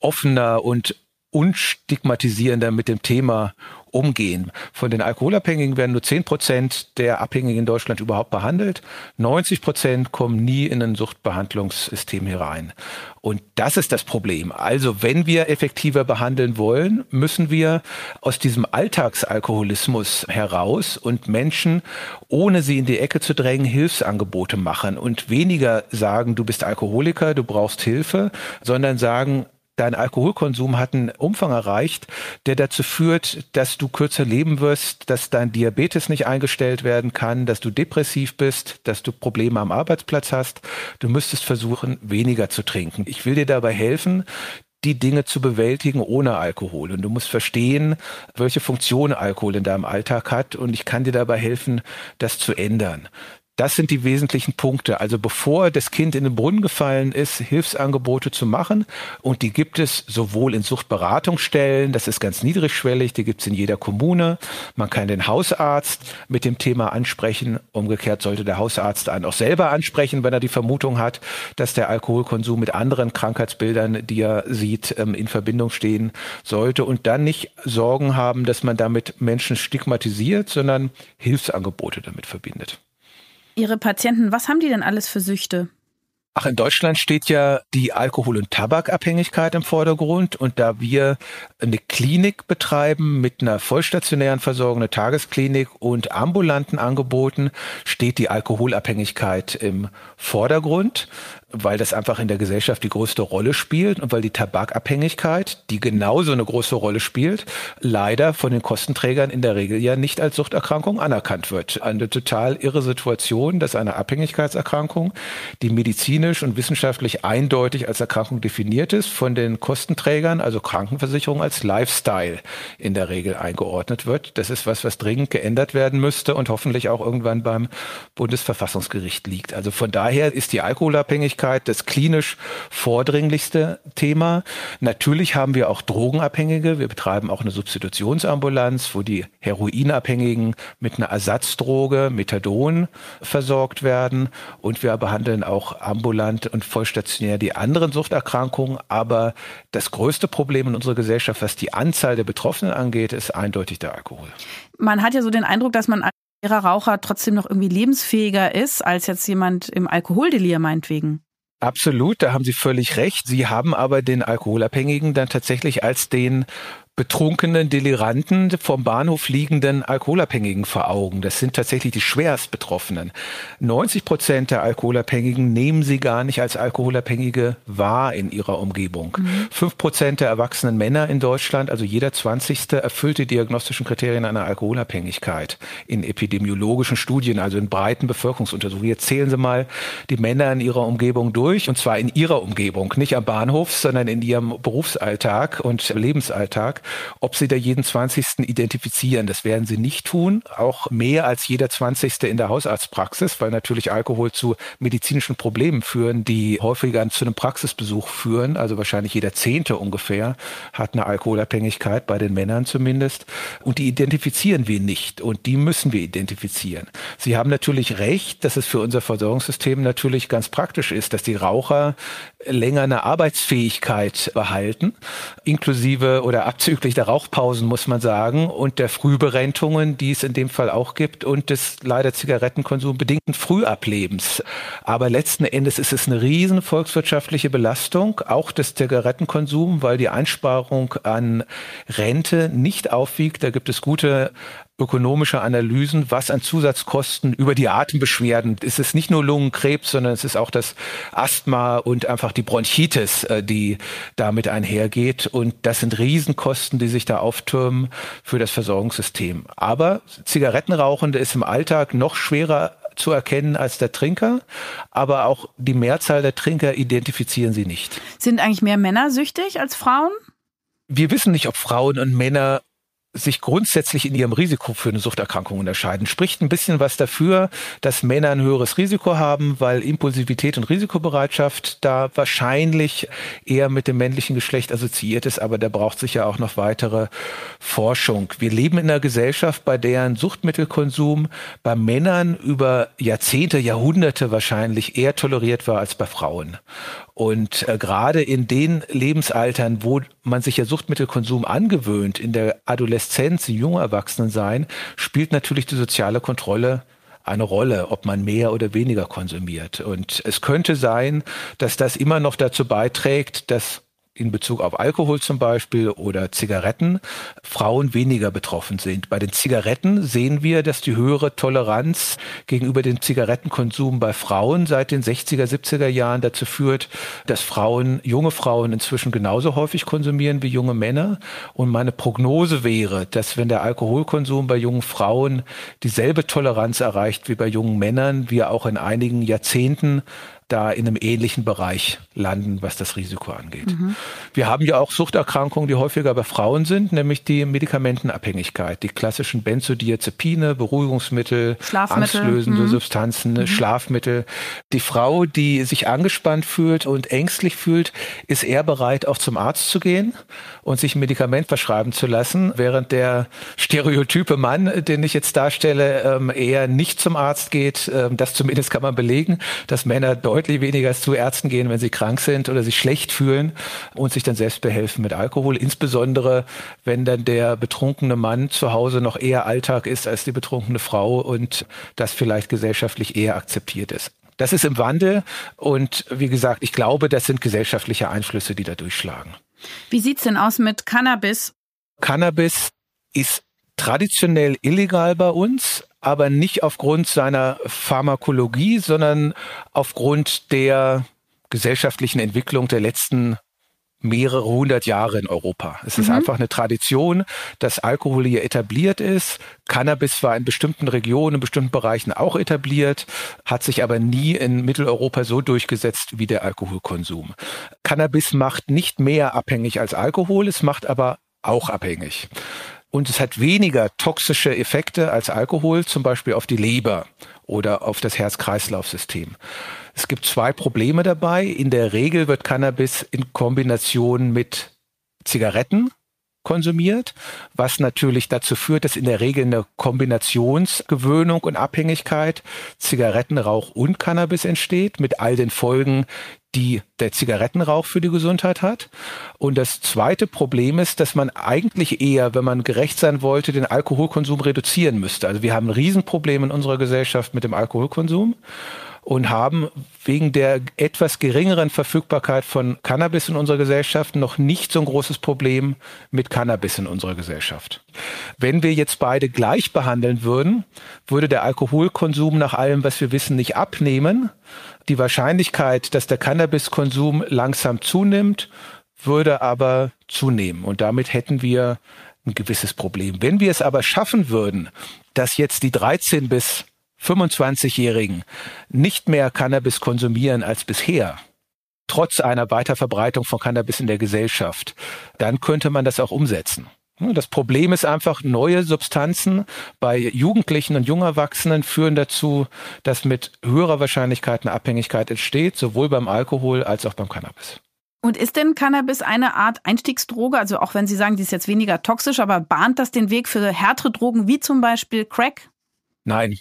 offener und unstigmatisierender mit dem Thema umgehen. Von den Alkoholabhängigen werden nur 10 Prozent der Abhängigen in Deutschland überhaupt behandelt. 90 Prozent kommen nie in ein Suchtbehandlungssystem herein. Und das ist das Problem. Also wenn wir effektiver behandeln wollen, müssen wir aus diesem Alltagsalkoholismus heraus und Menschen, ohne sie in die Ecke zu drängen, Hilfsangebote machen und weniger sagen, du bist Alkoholiker, du brauchst Hilfe, sondern sagen, dein Alkoholkonsum hat einen Umfang erreicht, der dazu führt, dass du kürzer leben wirst, dass dein Diabetes nicht eingestellt werden kann, dass du depressiv bist, dass du Probleme am Arbeitsplatz hast. Du müsstest versuchen, weniger zu trinken. Ich will dir dabei helfen, die Dinge zu bewältigen ohne Alkohol. Und du musst verstehen, welche Funktion Alkohol in deinem Alltag hat. Und ich kann dir dabei helfen, das zu ändern. Das sind die wesentlichen Punkte. Also bevor das Kind in den Brunnen gefallen ist, Hilfsangebote zu machen. Und die gibt es sowohl in Suchtberatungsstellen, das ist ganz niedrigschwellig, die gibt es in jeder Kommune. Man kann den Hausarzt mit dem Thema ansprechen. Umgekehrt sollte der Hausarzt einen auch selber ansprechen, wenn er die Vermutung hat, dass der Alkoholkonsum mit anderen Krankheitsbildern, die er sieht, ähm, in Verbindung stehen sollte. Und dann nicht Sorgen haben, dass man damit Menschen stigmatisiert, sondern Hilfsangebote damit verbindet. Ihre Patienten, was haben die denn alles für Süchte? Ach, in Deutschland steht ja die Alkohol- und Tabakabhängigkeit im Vordergrund. Und da wir eine Klinik betreiben mit einer vollstationären Versorgung, eine Tagesklinik und ambulanten Angeboten, steht die Alkoholabhängigkeit im Vordergrund weil das einfach in der Gesellschaft die größte Rolle spielt und weil die Tabakabhängigkeit, die genauso eine große Rolle spielt, leider von den Kostenträgern in der Regel ja nicht als Suchterkrankung anerkannt wird. Eine total irre Situation, dass eine Abhängigkeitserkrankung, die medizinisch und wissenschaftlich eindeutig als Erkrankung definiert ist, von den Kostenträgern, also Krankenversicherung, als Lifestyle in der Regel eingeordnet wird. Das ist was, was dringend geändert werden müsste und hoffentlich auch irgendwann beim Bundesverfassungsgericht liegt. Also von daher ist die Alkoholabhängigkeit Abhängigkeit das klinisch vordringlichste Thema. Natürlich haben wir auch Drogenabhängige. Wir betreiben auch eine Substitutionsambulanz, wo die Heroinabhängigen mit einer Ersatzdroge, Methadon, versorgt werden. Und wir behandeln auch ambulant und vollstationär die anderen Suchterkrankungen. Aber das größte Problem in unserer Gesellschaft, was die Anzahl der Betroffenen angeht, ist eindeutig der Alkohol. Man hat ja so den Eindruck, dass man als Raucher trotzdem noch irgendwie lebensfähiger ist als jetzt jemand im Alkoholdelir meinetwegen. Absolut, da haben Sie völlig recht. Sie haben aber den Alkoholabhängigen dann tatsächlich als den betrunkenen Deliranten vom Bahnhof liegenden Alkoholabhängigen vor Augen. Das sind tatsächlich die schwerst Betroffenen. 90 Prozent der Alkoholabhängigen nehmen sie gar nicht als Alkoholabhängige wahr in ihrer Umgebung. Fünf mhm. Prozent der erwachsenen Männer in Deutschland, also jeder Zwanzigste, erfüllt die diagnostischen Kriterien einer Alkoholabhängigkeit in epidemiologischen Studien, also in breiten Bevölkerungsuntersuchungen. Jetzt zählen Sie mal die Männer in ihrer Umgebung durch, und zwar in ihrer Umgebung, nicht am Bahnhof, sondern in ihrem Berufsalltag und Lebensalltag ob sie da jeden 20. identifizieren. Das werden sie nicht tun, auch mehr als jeder 20. in der Hausarztpraxis, weil natürlich Alkohol zu medizinischen Problemen führen, die häufiger zu einem Praxisbesuch führen. Also wahrscheinlich jeder Zehnte ungefähr hat eine Alkoholabhängigkeit, bei den Männern zumindest. Und die identifizieren wir nicht und die müssen wir identifizieren. Sie haben natürlich recht, dass es für unser Versorgungssystem natürlich ganz praktisch ist, dass die Raucher länger eine Arbeitsfähigkeit behalten, inklusive oder abzüglich der Rauchpausen, muss man sagen, und der Frühberentungen, die es in dem Fall auch gibt, und des leider Zigarettenkonsum bedingten Frühablebens. Aber letzten Endes ist es eine riesen volkswirtschaftliche Belastung, auch des Zigarettenkonsums, weil die Einsparung an Rente nicht aufwiegt. Da gibt es gute ökonomische Analysen, was an Zusatzkosten über die Atembeschwerden, ist es nicht nur Lungenkrebs, sondern es ist auch das Asthma und einfach die Bronchitis, äh, die damit einhergeht. Und das sind Riesenkosten, die sich da auftürmen für das Versorgungssystem. Aber Zigarettenrauchende ist im Alltag noch schwerer zu erkennen als der Trinker, aber auch die Mehrzahl der Trinker identifizieren sie nicht. Sind eigentlich mehr Männer süchtig als Frauen? Wir wissen nicht, ob Frauen und Männer sich grundsätzlich in ihrem Risiko für eine Suchterkrankung unterscheiden. Spricht ein bisschen was dafür, dass Männer ein höheres Risiko haben, weil Impulsivität und Risikobereitschaft da wahrscheinlich eher mit dem männlichen Geschlecht assoziiert ist, aber da braucht sich ja auch noch weitere Forschung. Wir leben in einer Gesellschaft, bei der ein Suchtmittelkonsum bei Männern über Jahrzehnte, Jahrhunderte wahrscheinlich eher toleriert war als bei Frauen. Und äh, gerade in den Lebensaltern, wo man sich ja Suchtmittelkonsum angewöhnt, in der Adoleszenz, im jungen Erwachsenensein, spielt natürlich die soziale Kontrolle eine Rolle, ob man mehr oder weniger konsumiert. Und es könnte sein, dass das immer noch dazu beiträgt, dass in Bezug auf Alkohol zum Beispiel oder Zigaretten Frauen weniger betroffen sind. Bei den Zigaretten sehen wir, dass die höhere Toleranz gegenüber dem Zigarettenkonsum bei Frauen seit den 60er, 70er Jahren dazu führt, dass Frauen, junge Frauen inzwischen genauso häufig konsumieren wie junge Männer. Und meine Prognose wäre, dass wenn der Alkoholkonsum bei jungen Frauen dieselbe Toleranz erreicht wie bei jungen Männern, wir auch in einigen Jahrzehnten da in einem ähnlichen Bereich landen, was das Risiko angeht. Mhm. Wir haben ja auch Suchterkrankungen, die häufiger bei Frauen sind, nämlich die Medikamentenabhängigkeit, die klassischen Benzodiazepine, Beruhigungsmittel, angstlösende mhm. Substanzen, mhm. Schlafmittel. Die Frau, die sich angespannt fühlt und ängstlich fühlt, ist eher bereit, auch zum Arzt zu gehen und sich ein Medikament verschreiben zu lassen, während der stereotype Mann, den ich jetzt darstelle, ähm, eher nicht zum Arzt geht. Ähm, das zumindest kann man belegen, dass Männer deutlich weniger zu Ärzten gehen, wenn sie krank sind oder sich schlecht fühlen und sich dann selbst behelfen mit Alkohol. Insbesondere, wenn dann der betrunkene Mann zu Hause noch eher Alltag ist als die betrunkene Frau und das vielleicht gesellschaftlich eher akzeptiert ist. Das ist im Wandel und wie gesagt, ich glaube, das sind gesellschaftliche Einflüsse, die da durchschlagen. Wie sieht's denn aus mit Cannabis? Cannabis ist traditionell illegal bei uns, aber nicht aufgrund seiner Pharmakologie, sondern aufgrund der gesellschaftlichen Entwicklung der letzten mehrere hundert Jahre in Europa. Es ist mhm. einfach eine Tradition, dass Alkohol hier etabliert ist. Cannabis war in bestimmten Regionen, in bestimmten Bereichen auch etabliert, hat sich aber nie in Mitteleuropa so durchgesetzt wie der Alkoholkonsum. Cannabis macht nicht mehr abhängig als Alkohol, es macht aber auch abhängig. Und es hat weniger toxische Effekte als Alkohol, zum Beispiel auf die Leber oder auf das Herz-Kreislauf-System. Es gibt zwei Probleme dabei. In der Regel wird Cannabis in Kombination mit Zigaretten konsumiert, was natürlich dazu führt, dass in der Regel eine Kombinationsgewöhnung und Abhängigkeit Zigarettenrauch und Cannabis entsteht, mit all den Folgen, die der Zigarettenrauch für die Gesundheit hat. Und das zweite Problem ist, dass man eigentlich eher, wenn man gerecht sein wollte, den Alkoholkonsum reduzieren müsste. Also wir haben ein Riesenproblem in unserer Gesellschaft mit dem Alkoholkonsum und haben wegen der etwas geringeren Verfügbarkeit von Cannabis in unserer Gesellschaft noch nicht so ein großes Problem mit Cannabis in unserer Gesellschaft. Wenn wir jetzt beide gleich behandeln würden, würde der Alkoholkonsum nach allem, was wir wissen, nicht abnehmen. Die Wahrscheinlichkeit, dass der Cannabiskonsum langsam zunimmt, würde aber zunehmen. Und damit hätten wir ein gewisses Problem. Wenn wir es aber schaffen würden, dass jetzt die 13 bis 25-Jährigen nicht mehr Cannabis konsumieren als bisher, trotz einer Weiterverbreitung von Cannabis in der Gesellschaft, dann könnte man das auch umsetzen. Das Problem ist einfach, neue Substanzen bei Jugendlichen und Jungerwachsenen führen dazu, dass mit höherer Wahrscheinlichkeit eine Abhängigkeit entsteht, sowohl beim Alkohol als auch beim Cannabis. Und ist denn Cannabis eine Art Einstiegsdroge? Also auch wenn Sie sagen, die ist jetzt weniger toxisch, aber bahnt das den Weg für härtere Drogen wie zum Beispiel Crack? Nein.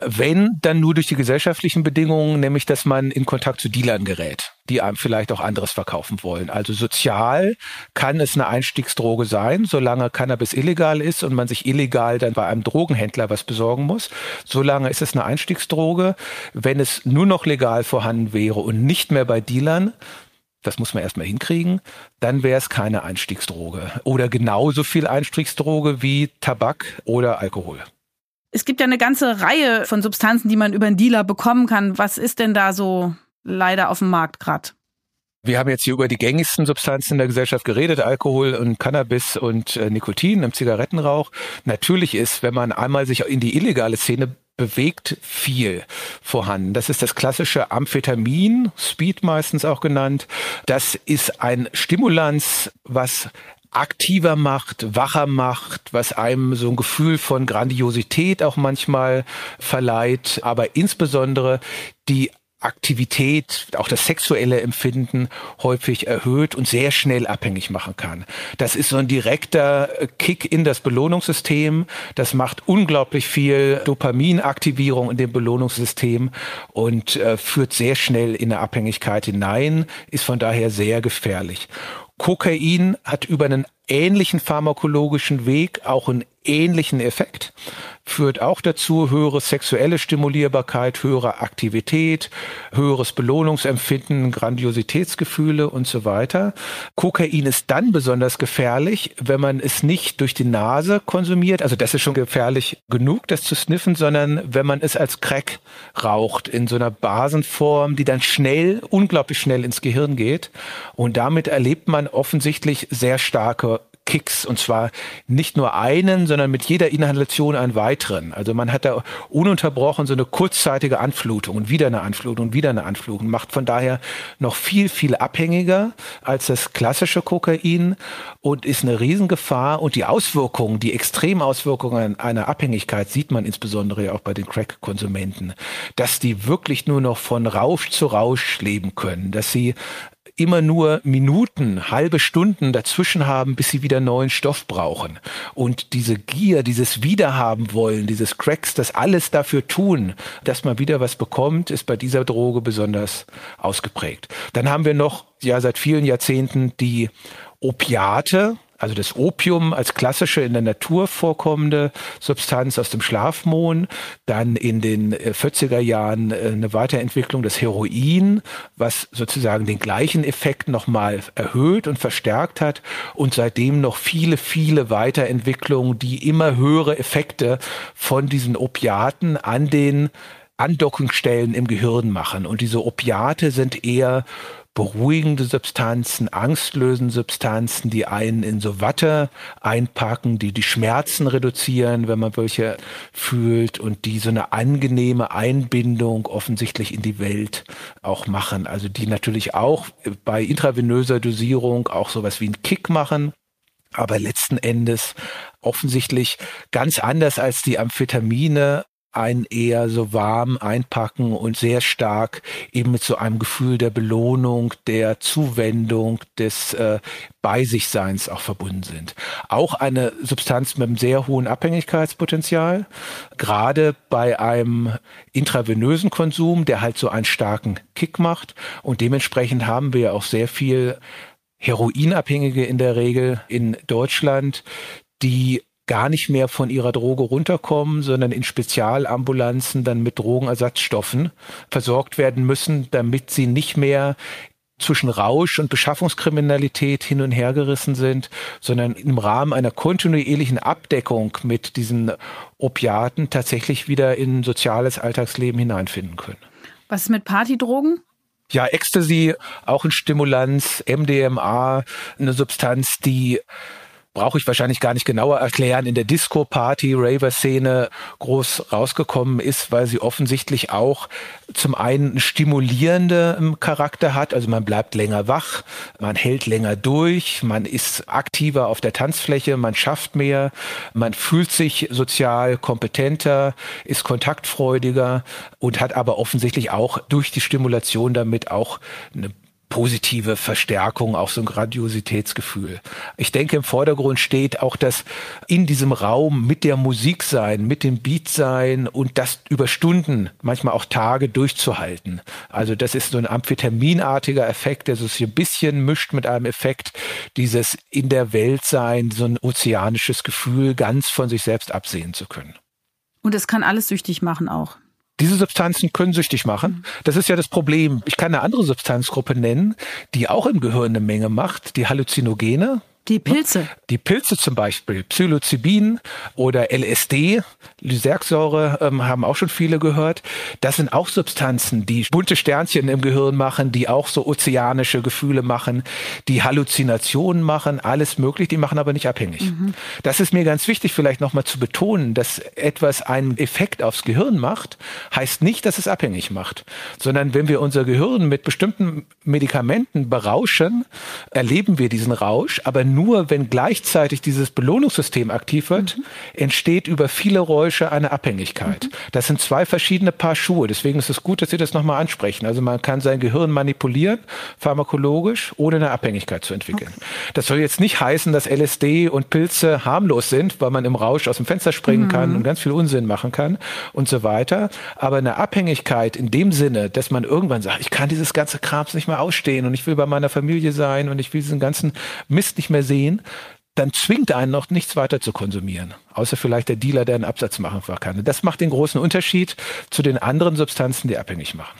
Wenn, dann nur durch die gesellschaftlichen Bedingungen, nämlich dass man in Kontakt zu Dealern gerät, die einem vielleicht auch anderes verkaufen wollen. Also sozial kann es eine Einstiegsdroge sein, solange Cannabis illegal ist und man sich illegal dann bei einem Drogenhändler was besorgen muss. Solange ist es eine Einstiegsdroge. Wenn es nur noch legal vorhanden wäre und nicht mehr bei Dealern, das muss man erstmal hinkriegen, dann wäre es keine Einstiegsdroge. Oder genauso viel Einstiegsdroge wie Tabak oder Alkohol. Es gibt ja eine ganze Reihe von Substanzen, die man über einen Dealer bekommen kann. Was ist denn da so leider auf dem Markt gerade? Wir haben jetzt hier über die gängigsten Substanzen in der Gesellschaft geredet, Alkohol und Cannabis und äh, Nikotin im Zigarettenrauch. Natürlich ist, wenn man einmal sich in die illegale Szene bewegt, viel vorhanden. Das ist das klassische Amphetamin, Speed meistens auch genannt. Das ist ein Stimulanz, was aktiver macht, wacher macht, was einem so ein Gefühl von Grandiosität auch manchmal verleiht, aber insbesondere die Aktivität, auch das sexuelle Empfinden häufig erhöht und sehr schnell abhängig machen kann. Das ist so ein direkter Kick in das Belohnungssystem. Das macht unglaublich viel Dopaminaktivierung in dem Belohnungssystem und äh, führt sehr schnell in eine Abhängigkeit hinein, ist von daher sehr gefährlich. Kokain hat über einen ähnlichen pharmakologischen Weg auch einen ähnlichen Effekt führt auch dazu höhere sexuelle Stimulierbarkeit, höhere Aktivität, höheres Belohnungsempfinden, Grandiositätsgefühle und so weiter. Kokain ist dann besonders gefährlich, wenn man es nicht durch die Nase konsumiert. Also das ist schon gefährlich genug, das zu sniffen, sondern wenn man es als Crack raucht in so einer Basenform, die dann schnell, unglaublich schnell ins Gehirn geht. Und damit erlebt man offensichtlich sehr starke Kicks und zwar nicht nur einen, sondern mit jeder Inhalation einen weiteren. Also man hat da ununterbrochen so eine kurzzeitige Anflutung und wieder eine Anflutung und wieder eine Anflutung, macht von daher noch viel, viel abhängiger als das klassische Kokain und ist eine Riesengefahr und die Auswirkungen, die Extremauswirkungen einer Abhängigkeit sieht man insbesondere auch bei den Crack-Konsumenten, dass die wirklich nur noch von Rausch zu Rausch leben können, dass sie immer nur Minuten, halbe Stunden dazwischen haben, bis sie wieder neuen Stoff brauchen. Und diese Gier, dieses Wiederhaben wollen, dieses Cracks, das alles dafür tun, dass man wieder was bekommt, ist bei dieser Droge besonders ausgeprägt. Dann haben wir noch, ja, seit vielen Jahrzehnten die Opiate, also das Opium als klassische in der Natur vorkommende Substanz aus dem Schlafmohn, dann in den 40er äh, Jahren äh, eine Weiterentwicklung des Heroin, was sozusagen den gleichen Effekt nochmal erhöht und verstärkt hat und seitdem noch viele, viele Weiterentwicklungen, die immer höhere Effekte von diesen Opiaten an den Andockungsstellen im Gehirn machen. Und diese Opiate sind eher beruhigende Substanzen, angstlösende Substanzen, die einen in so Watte einpacken, die die Schmerzen reduzieren, wenn man welche fühlt und die so eine angenehme Einbindung offensichtlich in die Welt auch machen. Also die natürlich auch bei intravenöser Dosierung auch sowas wie einen Kick machen aber letzten Endes offensichtlich ganz anders als die Amphetamine ein eher so warm einpacken und sehr stark eben mit so einem Gefühl der Belohnung, der Zuwendung, des äh, bei sich Seins auch verbunden sind. Auch eine Substanz mit einem sehr hohen Abhängigkeitspotenzial, gerade bei einem intravenösen Konsum, der halt so einen starken Kick macht und dementsprechend haben wir auch sehr viel Heroinabhängige in der Regel in Deutschland, die gar nicht mehr von ihrer Droge runterkommen, sondern in Spezialambulanzen dann mit Drogenersatzstoffen versorgt werden müssen, damit sie nicht mehr zwischen Rausch und Beschaffungskriminalität hin und her gerissen sind, sondern im Rahmen einer kontinuierlichen Abdeckung mit diesen Opiaten tatsächlich wieder in soziales Alltagsleben hineinfinden können. Was ist mit Partydrogen? Ja, Ecstasy, auch ein Stimulanz, MDMA, eine Substanz, die brauche ich wahrscheinlich gar nicht genauer erklären, in der Disco-Party-Raver-Szene groß rausgekommen ist, weil sie offensichtlich auch zum einen stimulierende Charakter hat, also man bleibt länger wach, man hält länger durch, man ist aktiver auf der Tanzfläche, man schafft mehr, man fühlt sich sozial kompetenter, ist kontaktfreudiger und hat aber offensichtlich auch durch die Stimulation damit auch eine positive Verstärkung, auch so ein Grandiositätsgefühl. Ich denke, im Vordergrund steht auch das in diesem Raum mit der Musik sein, mit dem Beat sein und das über Stunden, manchmal auch Tage durchzuhalten. Also das ist so ein amphetaminartiger Effekt, der sich ein bisschen mischt mit einem Effekt dieses in der Welt sein, so ein ozeanisches Gefühl, ganz von sich selbst absehen zu können. Und es kann alles süchtig machen auch. Diese Substanzen können süchtig machen. Das ist ja das Problem. Ich kann eine andere Substanzgruppe nennen, die auch im Gehirn eine Menge macht, die Halluzinogene. Die Pilze. Die Pilze zum Beispiel, Psilocybin oder LSD, Lysergsäure ähm, haben auch schon viele gehört. Das sind auch Substanzen, die bunte Sternchen im Gehirn machen, die auch so ozeanische Gefühle machen, die Halluzinationen machen, alles möglich, die machen aber nicht abhängig. Mhm. Das ist mir ganz wichtig vielleicht nochmal zu betonen, dass etwas einen Effekt aufs Gehirn macht, heißt nicht, dass es abhängig macht, sondern wenn wir unser Gehirn mit bestimmten Medikamenten berauschen, erleben wir diesen Rausch, aber nur wenn gleichzeitig dieses Belohnungssystem aktiv wird, mhm. entsteht über viele Räusche eine Abhängigkeit. Mhm. Das sind zwei verschiedene Paar Schuhe. Deswegen ist es gut, dass Sie das nochmal ansprechen. Also man kann sein Gehirn manipulieren, pharmakologisch, ohne eine Abhängigkeit zu entwickeln. Okay. Das soll jetzt nicht heißen, dass LSD und Pilze harmlos sind, weil man im Rausch aus dem Fenster springen mhm. kann und ganz viel Unsinn machen kann und so weiter. Aber eine Abhängigkeit in dem Sinne, dass man irgendwann sagt, ich kann dieses ganze Krams nicht mehr ausstehen und ich will bei meiner Familie sein und ich will diesen ganzen Mist nicht mehr mehr sehen, dann zwingt einen noch nichts weiter zu konsumieren. Außer vielleicht der Dealer, der einen Absatz machen kann. Das macht den großen Unterschied zu den anderen Substanzen, die abhängig machen.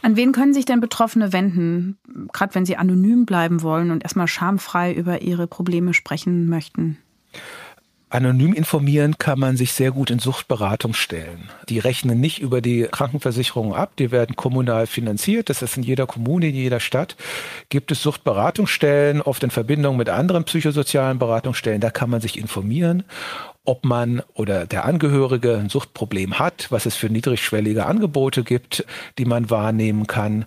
An wen können sich denn Betroffene wenden, gerade wenn sie anonym bleiben wollen und erstmal schamfrei über ihre Probleme sprechen möchten? Anonym informieren kann man sich sehr gut in Suchtberatungsstellen. Die rechnen nicht über die Krankenversicherung ab, die werden kommunal finanziert. Das ist in jeder Kommune, in jeder Stadt gibt es Suchtberatungsstellen, oft in Verbindung mit anderen psychosozialen Beratungsstellen. Da kann man sich informieren ob man oder der Angehörige ein Suchtproblem hat, was es für niedrigschwellige Angebote gibt, die man wahrnehmen kann.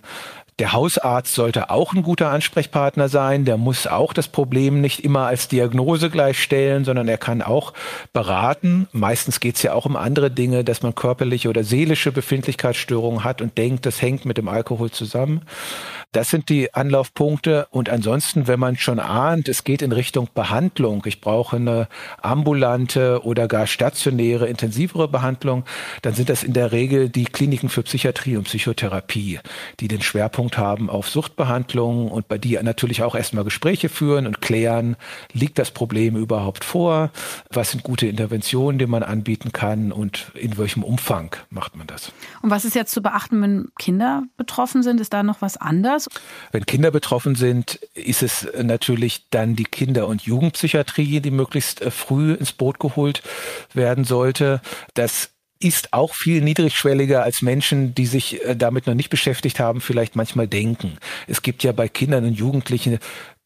Der Hausarzt sollte auch ein guter Ansprechpartner sein. Der muss auch das Problem nicht immer als Diagnose gleich stellen, sondern er kann auch beraten. Meistens geht es ja auch um andere Dinge, dass man körperliche oder seelische Befindlichkeitsstörungen hat und denkt, das hängt mit dem Alkohol zusammen. Das sind die Anlaufpunkte. Und ansonsten, wenn man schon ahnt, es geht in Richtung Behandlung, ich brauche eine ambulante oder gar stationäre, intensivere Behandlung, dann sind das in der Regel die Kliniken für Psychiatrie und Psychotherapie, die den Schwerpunkt haben auf Suchtbehandlung und bei die natürlich auch erstmal Gespräche führen und klären, liegt das Problem überhaupt vor? Was sind gute Interventionen, die man anbieten kann und in welchem Umfang macht man das? Und was ist jetzt zu beachten, wenn Kinder betroffen sind? Ist da noch was anders? Wenn Kinder betroffen sind, ist es natürlich dann die Kinder- und Jugendpsychiatrie, die möglichst äh, früh ins Boot geholt werden sollte. Das ist auch viel niedrigschwelliger als Menschen, die sich äh, damit noch nicht beschäftigt haben, vielleicht manchmal denken. Es gibt ja bei Kindern und Jugendlichen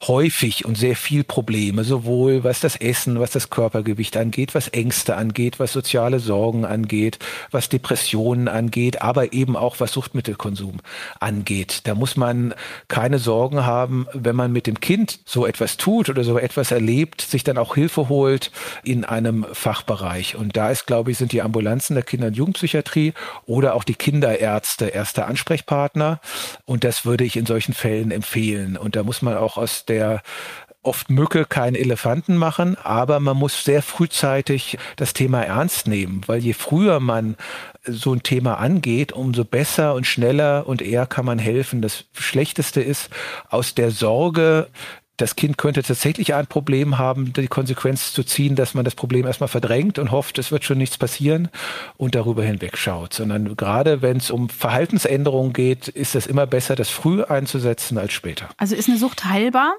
häufig und sehr viel Probleme, sowohl was das Essen, was das Körpergewicht angeht, was Ängste angeht, was soziale Sorgen angeht, was Depressionen angeht, aber eben auch was Suchtmittelkonsum angeht. Da muss man keine Sorgen haben, wenn man mit dem Kind so etwas tut oder so etwas erlebt, sich dann auch Hilfe holt in einem Fachbereich. Und da ist, glaube ich, sind die Ambulanzen der Kinder- und Jugendpsychiatrie oder auch die Kinderärzte erster Ansprechpartner. Und das würde ich in solchen Fällen empfehlen. Und da muss man auch aus der oft Mücke keinen Elefanten machen, aber man muss sehr frühzeitig das Thema ernst nehmen, weil je früher man so ein Thema angeht, umso besser und schneller und eher kann man helfen. Das Schlechteste ist aus der Sorge, das Kind könnte tatsächlich ein Problem haben, die Konsequenz zu ziehen, dass man das Problem erstmal verdrängt und hofft, es wird schon nichts passieren und darüber hinwegschaut. Sondern gerade wenn es um Verhaltensänderungen geht, ist es immer besser, das früh einzusetzen als später. Also ist eine Sucht heilbar?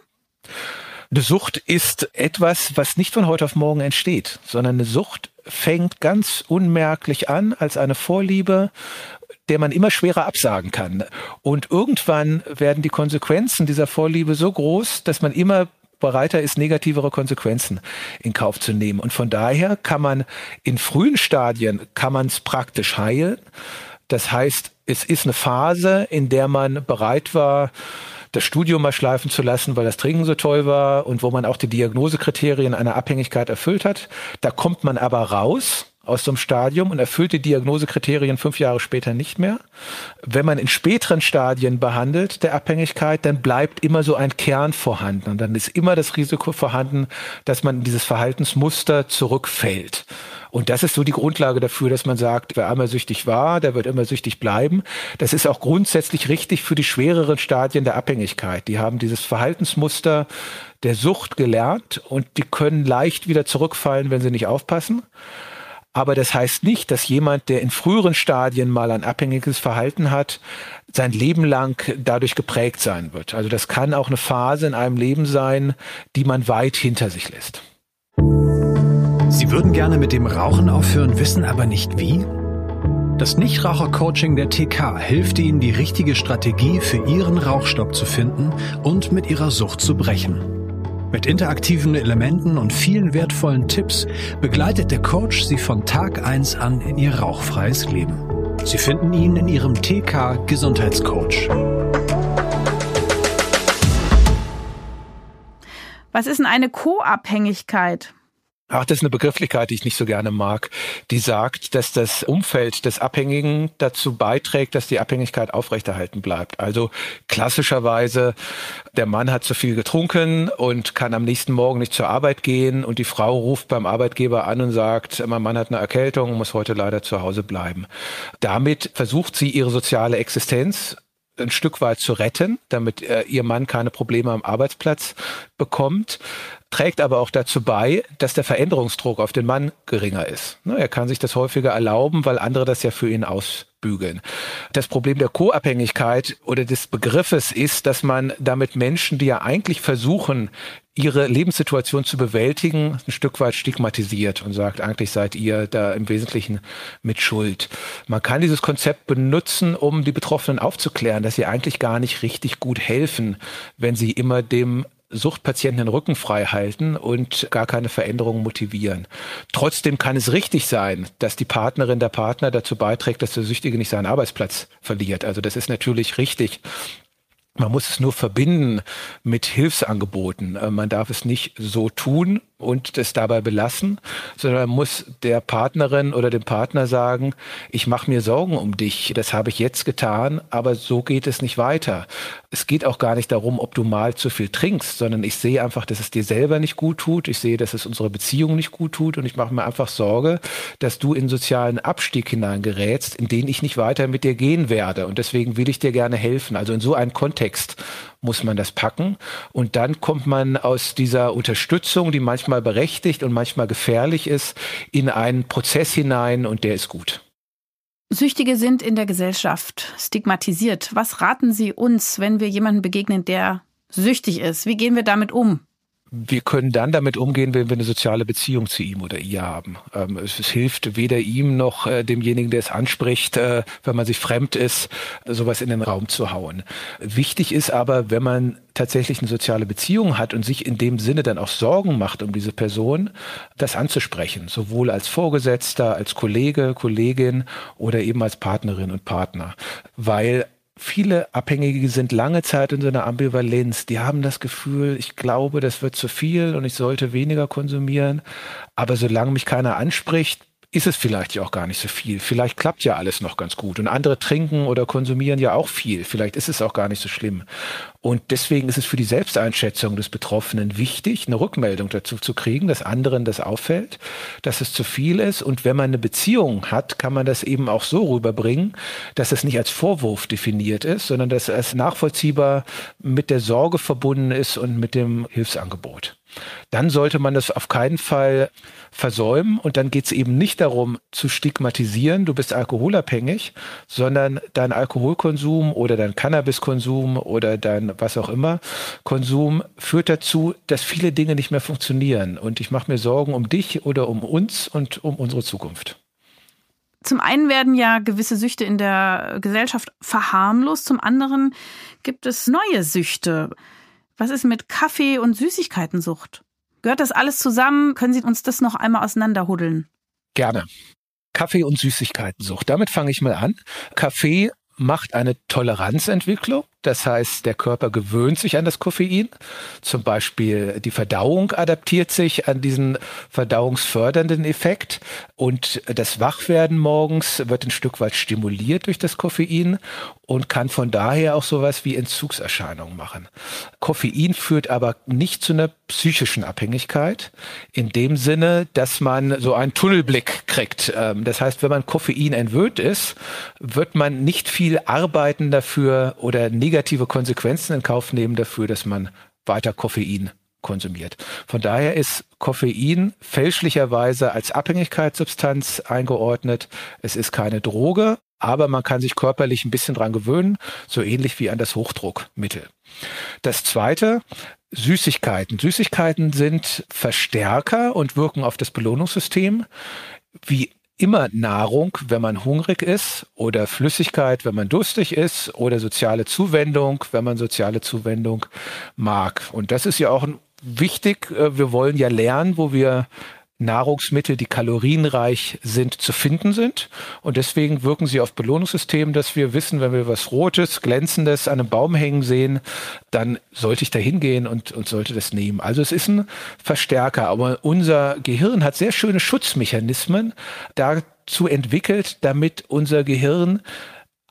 Eine Sucht ist etwas, was nicht von heute auf morgen entsteht, sondern eine Sucht fängt ganz unmerklich an als eine Vorliebe, der man immer schwerer absagen kann. Und irgendwann werden die Konsequenzen dieser Vorliebe so groß, dass man immer bereiter ist, negativere Konsequenzen in Kauf zu nehmen. Und von daher kann man in frühen Stadien, kann man es praktisch heilen. Das heißt, es ist eine Phase, in der man bereit war, das Studium mal schleifen zu lassen, weil das Trinken so toll war und wo man auch die Diagnosekriterien einer Abhängigkeit erfüllt hat. Da kommt man aber raus aus so einem Stadium und erfüllt die Diagnosekriterien fünf Jahre später nicht mehr. Wenn man in späteren Stadien behandelt der Abhängigkeit, dann bleibt immer so ein Kern vorhanden und dann ist immer das Risiko vorhanden, dass man in dieses Verhaltensmuster zurückfällt. Und das ist so die Grundlage dafür, dass man sagt, wer einmal süchtig war, der wird immer süchtig bleiben. Das ist auch grundsätzlich richtig für die schwereren Stadien der Abhängigkeit. Die haben dieses Verhaltensmuster der Sucht gelernt und die können leicht wieder zurückfallen, wenn sie nicht aufpassen. Aber das heißt nicht, dass jemand, der in früheren Stadien mal ein abhängiges Verhalten hat, sein Leben lang dadurch geprägt sein wird. Also das kann auch eine Phase in einem Leben sein, die man weit hinter sich lässt. Sie würden gerne mit dem Rauchen aufhören, wissen aber nicht wie? Das Nichtraucher-Coaching der TK hilft Ihnen, die richtige Strategie für Ihren Rauchstopp zu finden und mit Ihrer Sucht zu brechen. Mit interaktiven Elementen und vielen wertvollen Tipps begleitet der Coach Sie von Tag 1 an in Ihr rauchfreies Leben. Sie finden ihn in Ihrem TK Gesundheitscoach. Was ist denn eine Co-Abhängigkeit? Ach, das ist eine Begrifflichkeit, die ich nicht so gerne mag, die sagt, dass das Umfeld des Abhängigen dazu beiträgt, dass die Abhängigkeit aufrechterhalten bleibt. Also klassischerweise, der Mann hat zu viel getrunken und kann am nächsten Morgen nicht zur Arbeit gehen und die Frau ruft beim Arbeitgeber an und sagt, mein Mann hat eine Erkältung und muss heute leider zu Hause bleiben. Damit versucht sie ihre soziale Existenz ein Stück weit zu retten, damit äh, ihr Mann keine Probleme am Arbeitsplatz bekommt trägt aber auch dazu bei, dass der Veränderungsdruck auf den Mann geringer ist. Ne, er kann sich das häufiger erlauben, weil andere das ja für ihn ausbügeln. Das Problem der Co-Abhängigkeit oder des Begriffes ist, dass man damit Menschen, die ja eigentlich versuchen, ihre Lebenssituation zu bewältigen, ein Stück weit stigmatisiert und sagt, eigentlich seid ihr da im Wesentlichen mit Schuld. Man kann dieses Konzept benutzen, um die Betroffenen aufzuklären, dass sie eigentlich gar nicht richtig gut helfen, wenn sie immer dem Suchtpatienten den Rücken frei halten und gar keine Veränderungen motivieren. Trotzdem kann es richtig sein, dass die Partnerin der Partner dazu beiträgt, dass der Süchtige nicht seinen Arbeitsplatz verliert. Also das ist natürlich richtig. Man muss es nur verbinden mit Hilfsangeboten. Äh, man darf es nicht so tun, und das dabei belassen, sondern muss der Partnerin oder dem Partner sagen, ich mache mir Sorgen um dich, das habe ich jetzt getan, aber so geht es nicht weiter. Es geht auch gar nicht darum, ob du mal zu viel trinkst, sondern ich sehe einfach, dass es dir selber nicht gut tut, ich sehe, dass es unserer Beziehung nicht gut tut und ich mache mir einfach Sorge, dass du in sozialen Abstieg hineingerätst, in den ich nicht weiter mit dir gehen werde und deswegen will ich dir gerne helfen. Also in so einen Kontext muss man das packen. Und dann kommt man aus dieser Unterstützung, die manchmal berechtigt und manchmal gefährlich ist, in einen Prozess hinein und der ist gut. Süchtige sind in der Gesellschaft stigmatisiert. Was raten Sie uns, wenn wir jemanden begegnen, der süchtig ist? Wie gehen wir damit um? Wir können dann damit umgehen, wenn wir eine soziale Beziehung zu ihm oder ihr haben. Ähm, es, es, hilft weder ihm noch äh, demjenigen, der es anspricht, äh, wenn man sich fremd ist, sowas in den Raum zu hauen. Wichtig ist aber, wenn man tatsächlich eine soziale Beziehung hat und sich in dem Sinne dann auch Sorgen macht um diese Person, das anzusprechen, sowohl als Vorgesetzter, als Kollege, Kollegin oder eben als Partnerin und Partner. Weil viele Abhängige sind lange Zeit in so einer Ambivalenz. Die haben das Gefühl, ich glaube, das wird zu viel und ich sollte weniger konsumieren. Aber solange mich keiner anspricht, ist es vielleicht ja auch gar nicht so viel. Vielleicht klappt ja alles noch ganz gut. Und andere trinken oder konsumieren ja auch viel. Vielleicht ist es auch gar nicht so schlimm. Und deswegen ist es für die Selbsteinschätzung des Betroffenen wichtig, eine Rückmeldung dazu zu kriegen, dass anderen das auffällt, dass es zu viel ist. Und wenn man eine Beziehung hat, kann man das eben auch so rüberbringen, dass es nicht als Vorwurf definiert ist, sondern dass es nachvollziehbar mit der Sorge verbunden ist und mit dem Hilfsangebot dann sollte man das auf keinen Fall versäumen. Und dann geht es eben nicht darum zu stigmatisieren, du bist alkoholabhängig, sondern dein Alkoholkonsum oder dein Cannabiskonsum oder dein was auch immer Konsum führt dazu, dass viele Dinge nicht mehr funktionieren. Und ich mache mir Sorgen um dich oder um uns und um unsere Zukunft. Zum einen werden ja gewisse Süchte in der Gesellschaft verharmlost, zum anderen gibt es neue Süchte. Was ist mit Kaffee- und Süßigkeitensucht? Gehört das alles zusammen? Können Sie uns das noch einmal auseinanderhuddeln? Gerne. Kaffee- und Süßigkeitensucht. Damit fange ich mal an. Kaffee macht eine Toleranzentwicklung. Das heißt, der Körper gewöhnt sich an das Koffein. Zum Beispiel die Verdauung adaptiert sich an diesen verdauungsfördernden Effekt. Und das Wachwerden morgens wird ein Stück weit stimuliert durch das Koffein und kann von daher auch sowas wie Entzugserscheinungen machen. Koffein führt aber nicht zu einer psychischen Abhängigkeit in dem Sinne, dass man so einen Tunnelblick kriegt. Ähm, das heißt, wenn man Koffein entwöhnt ist, wird man nicht viel arbeiten dafür oder negative Konsequenzen in Kauf nehmen dafür, dass man weiter Koffein konsumiert. Von daher ist Koffein fälschlicherweise als Abhängigkeitssubstanz eingeordnet. Es ist keine Droge, aber man kann sich körperlich ein bisschen dran gewöhnen, so ähnlich wie an das Hochdruckmittel. Das zweite, Süßigkeiten. Süßigkeiten sind Verstärker und wirken auf das Belohnungssystem. Wie immer Nahrung, wenn man hungrig ist oder Flüssigkeit, wenn man durstig ist oder soziale Zuwendung, wenn man soziale Zuwendung mag. Und das ist ja auch wichtig. Äh, wir wollen ja lernen, wo wir Nahrungsmittel, die kalorienreich sind, zu finden sind. Und deswegen wirken sie auf Belohnungssystem, dass wir wissen, wenn wir was Rotes, Glänzendes an einem Baum hängen sehen, dann sollte ich da hingehen und, und sollte das nehmen. Also es ist ein Verstärker, aber unser Gehirn hat sehr schöne Schutzmechanismen dazu entwickelt, damit unser Gehirn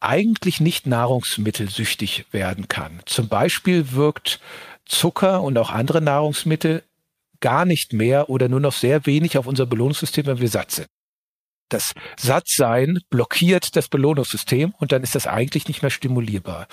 eigentlich nicht nahrungsmittelsüchtig werden kann. Zum Beispiel wirkt Zucker und auch andere Nahrungsmittel gar nicht mehr oder nur noch sehr wenig auf unser Belohnungssystem, wenn wir satt sind. Das Sattsein blockiert das Belohnungssystem und dann ist das eigentlich nicht mehr stimulierbar.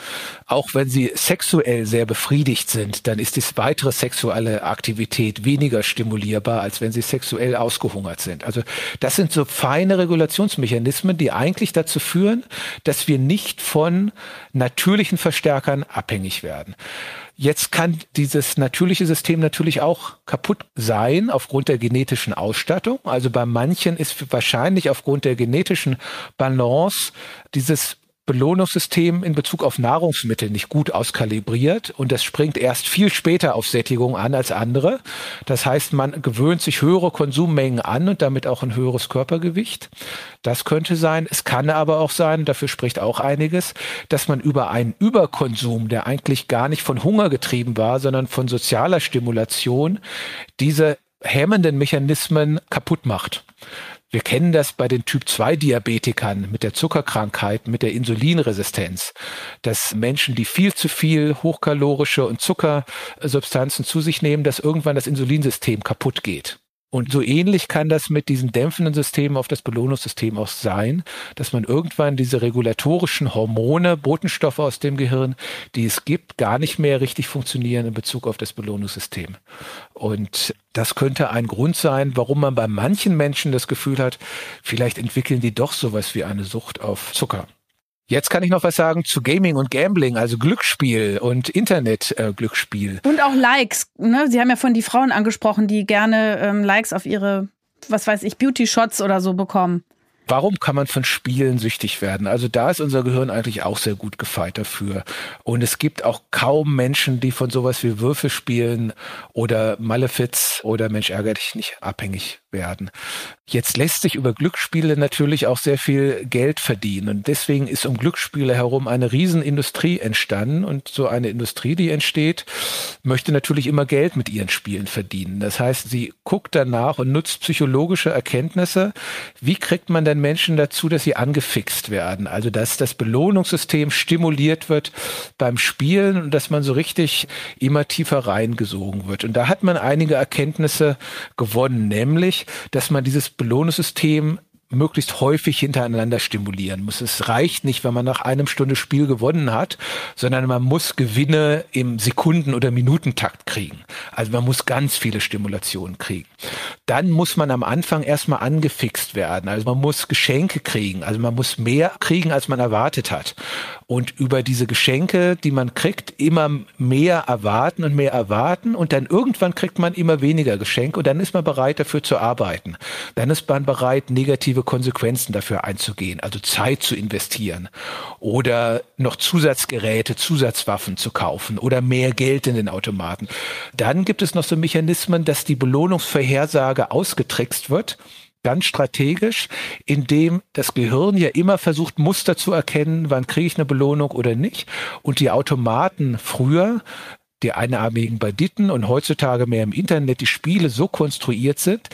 Auch wenn sie sexuell sehr befriedigt sind, dann ist die weitere sexuelle Aktivität weniger stimulierbar, als wenn sie sexuell ausgehungert sind. Also das sind so feine Regulationsmechanismen, die eigentlich dazu führen, dass wir nicht von natürlichen Verstärkern abhängig werden. Jetzt kann dieses natürliche System natürlich auch kaputt sein aufgrund der genetischen Ausstattung. Also bei manchen ist wahrscheinlich aufgrund der genetischen Balance dieses Belohnungssystem in Bezug auf Nahrungsmittel nicht gut auskalibriert und das springt erst viel später auf Sättigung an als andere. Das heißt, man gewöhnt sich höhere Konsummengen an und damit auch ein höheres Körpergewicht. Das könnte sein. Es kann aber auch sein, dafür spricht auch einiges, dass man über einen Überkonsum, der eigentlich gar nicht von Hunger getrieben war, sondern von sozialer Stimulation, diese hemmenden Mechanismen kaputt macht. Wir kennen das bei den Typ-2-Diabetikern mit der Zuckerkrankheit, mit der Insulinresistenz, dass Menschen, die viel zu viel hochkalorische und Zuckersubstanzen zu sich nehmen, dass irgendwann das Insulinsystem kaputt geht. Und so ähnlich kann das mit diesen dämpfenden Systemen auf das Belohnungssystem auch sein, dass man irgendwann diese regulatorischen Hormone, Botenstoffe aus dem Gehirn, die es gibt, gar nicht mehr richtig funktionieren in Bezug auf das Belohnungssystem. Und das könnte ein Grund sein, warum man bei manchen Menschen das Gefühl hat, vielleicht entwickeln die doch sowas wie eine Sucht auf Zucker. Jetzt kann ich noch was sagen zu Gaming und Gambling, also Glücksspiel und Internet-Glücksspiel. Äh, und auch Likes. Ne? Sie haben ja von die Frauen angesprochen, die gerne ähm, Likes auf ihre, was weiß ich, Beauty-Shots oder so bekommen. Warum kann man von Spielen süchtig werden? Also da ist unser Gehirn eigentlich auch sehr gut gefeit dafür. Und es gibt auch kaum Menschen, die von sowas wie Würfelspielen oder Malefiz oder Mensch ärger dich nicht abhängig werden. Jetzt lässt sich über Glücksspiele natürlich auch sehr viel Geld verdienen. Und deswegen ist um Glücksspiele herum eine Riesenindustrie entstanden. Und so eine Industrie, die entsteht, möchte natürlich immer Geld mit ihren Spielen verdienen. Das heißt, sie guckt danach und nutzt psychologische Erkenntnisse. Wie kriegt man denn Menschen dazu, dass sie angefixt werden? Also, dass das Belohnungssystem stimuliert wird beim Spielen und dass man so richtig immer tiefer reingesogen wird. Und da hat man einige Erkenntnisse gewonnen, nämlich, dass man dieses Belohnungssystem möglichst häufig hintereinander stimulieren muss. Es reicht nicht, wenn man nach einem Stunde Spiel gewonnen hat, sondern man muss Gewinne im Sekunden- oder Minutentakt kriegen. Also man muss ganz viele Stimulationen kriegen. Dann muss man am Anfang erstmal angefixt werden. Also man muss Geschenke kriegen. Also man muss mehr kriegen, als man erwartet hat und über diese Geschenke, die man kriegt, immer mehr erwarten und mehr erwarten und dann irgendwann kriegt man immer weniger Geschenke und dann ist man bereit dafür zu arbeiten. Dann ist man bereit, negative Konsequenzen dafür einzugehen, also Zeit zu investieren oder noch Zusatzgeräte, Zusatzwaffen zu kaufen oder mehr Geld in den Automaten. Dann gibt es noch so Mechanismen, dass die Belohnungsvorhersage ausgetrickst wird ganz strategisch, indem das Gehirn ja immer versucht, Muster zu erkennen, wann kriege ich eine Belohnung oder nicht. Und die Automaten früher, die einarmigen Banditen und heutzutage mehr im Internet, die Spiele so konstruiert sind,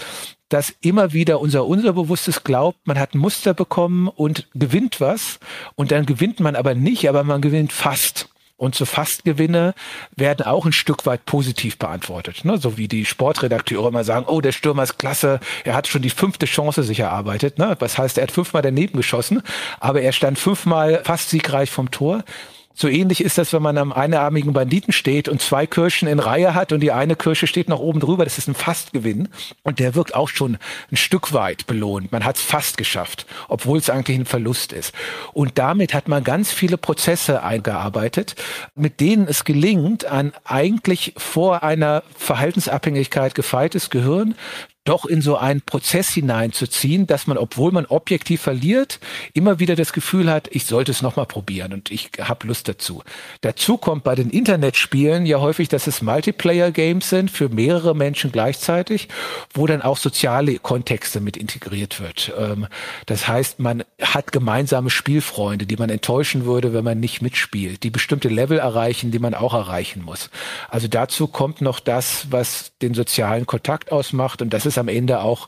dass immer wieder unser Unterbewusstes glaubt, man hat ein Muster bekommen und gewinnt was und dann gewinnt man aber nicht, aber man gewinnt fast. Und so Fastgewinne werden auch ein Stück weit positiv beantwortet. Ne? So wie die Sportredakteure immer sagen, oh, der Stürmer ist klasse, er hat schon die fünfte Chance sich erarbeitet. Ne? Das heißt, er hat fünfmal daneben geschossen, aber er stand fünfmal fast siegreich vom Tor. So ähnlich ist das, wenn man am einarmigen Banditen steht und zwei Kirschen in Reihe hat und die eine Kirsche steht noch oben drüber. Das ist ein Fastgewinn. Und der wirkt auch schon ein Stück weit belohnt. Man hat es fast geschafft, obwohl es eigentlich ein Verlust ist. Und damit hat man ganz viele Prozesse eingearbeitet, mit denen es gelingt, ein eigentlich vor einer Verhaltensabhängigkeit gefeiltes Gehirn doch in so einen Prozess hineinzuziehen, dass man, obwohl man objektiv verliert, immer wieder das Gefühl hat, ich sollte es nochmal probieren und ich habe Lust dazu. Dazu kommt bei den Internetspielen ja häufig, dass es Multiplayer-Games sind für mehrere Menschen gleichzeitig, wo dann auch soziale Kontexte mit integriert wird. Ähm, das heißt, man hat gemeinsame Spielfreunde, die man enttäuschen würde, wenn man nicht mitspielt, die bestimmte Level erreichen, die man auch erreichen muss. Also dazu kommt noch das, was den sozialen Kontakt ausmacht und das ist es am Ende auch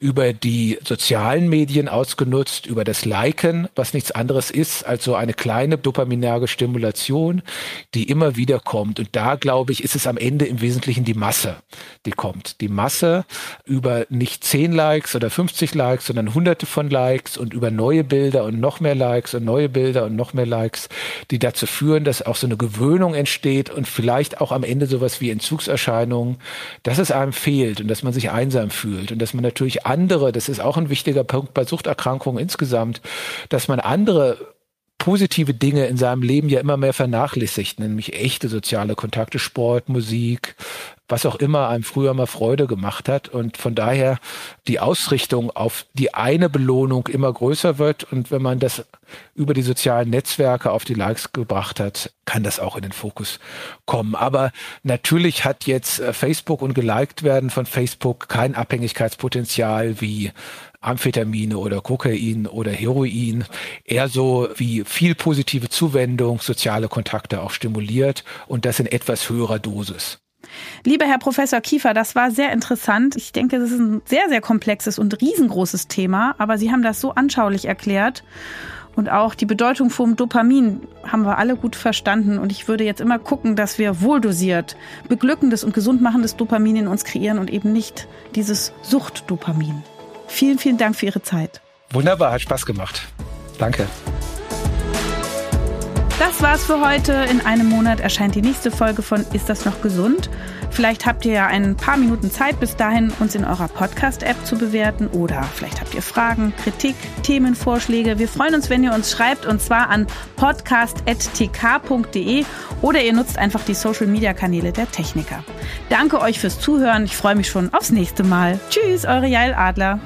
über die sozialen Medien ausgenutzt, über das Liken, was nichts anderes ist als so eine kleine dopaminerge Stimulation, die immer wieder kommt. Und da, glaube ich, ist es am Ende im Wesentlichen die Masse, die kommt. Die Masse über nicht 10 Likes oder 50 Likes, sondern hunderte von Likes und über neue Bilder und noch mehr Likes und neue Bilder und noch mehr Likes, die dazu führen, dass auch so eine Gewöhnung entsteht und vielleicht auch am Ende sowas wie Entzugserscheinungen, dass es einem fehlt und dass man sich einsam fühlt und dass man natürlich andere, das ist auch ein wichtiger Punkt bei Suchterkrankungen insgesamt, dass man andere positive Dinge in seinem Leben ja immer mehr vernachlässigt, nämlich echte soziale Kontakte, Sport, Musik, was auch immer einem früher mal Freude gemacht hat. Und von daher die Ausrichtung auf die eine Belohnung immer größer wird. Und wenn man das über die sozialen Netzwerke auf die Likes gebracht hat, kann das auch in den Fokus kommen. Aber natürlich hat jetzt äh, Facebook und geliked werden von Facebook kein Abhängigkeitspotenzial wie Amphetamine oder Kokain oder Heroin, eher so wie viel positive Zuwendung, soziale Kontakte auch stimuliert und das in etwas höherer Dosis. Lieber Herr Professor Kiefer, das war sehr interessant. Ich denke, das ist ein sehr, sehr komplexes und riesengroßes Thema, aber Sie haben das so anschaulich erklärt. Und auch die Bedeutung vom Dopamin haben wir alle gut verstanden. Und ich würde jetzt immer gucken, dass wir wohldosiert beglückendes und gesundmachendes Dopamin in uns kreieren und eben nicht dieses Suchtdopamin. Vielen, vielen Dank für Ihre Zeit. Wunderbar, hat Spaß gemacht. Danke. Das war's für heute. In einem Monat erscheint die nächste Folge von Ist das noch gesund? Vielleicht habt ihr ja ein paar Minuten Zeit bis dahin, uns in eurer Podcast-App zu bewerten oder vielleicht habt ihr Fragen, Kritik, Themenvorschläge. Wir freuen uns, wenn ihr uns schreibt und zwar an podcast.tk.de oder ihr nutzt einfach die Social-Media-Kanäle der Techniker. Danke euch fürs Zuhören. Ich freue mich schon aufs nächste Mal. Tschüss, eure Jail Adler.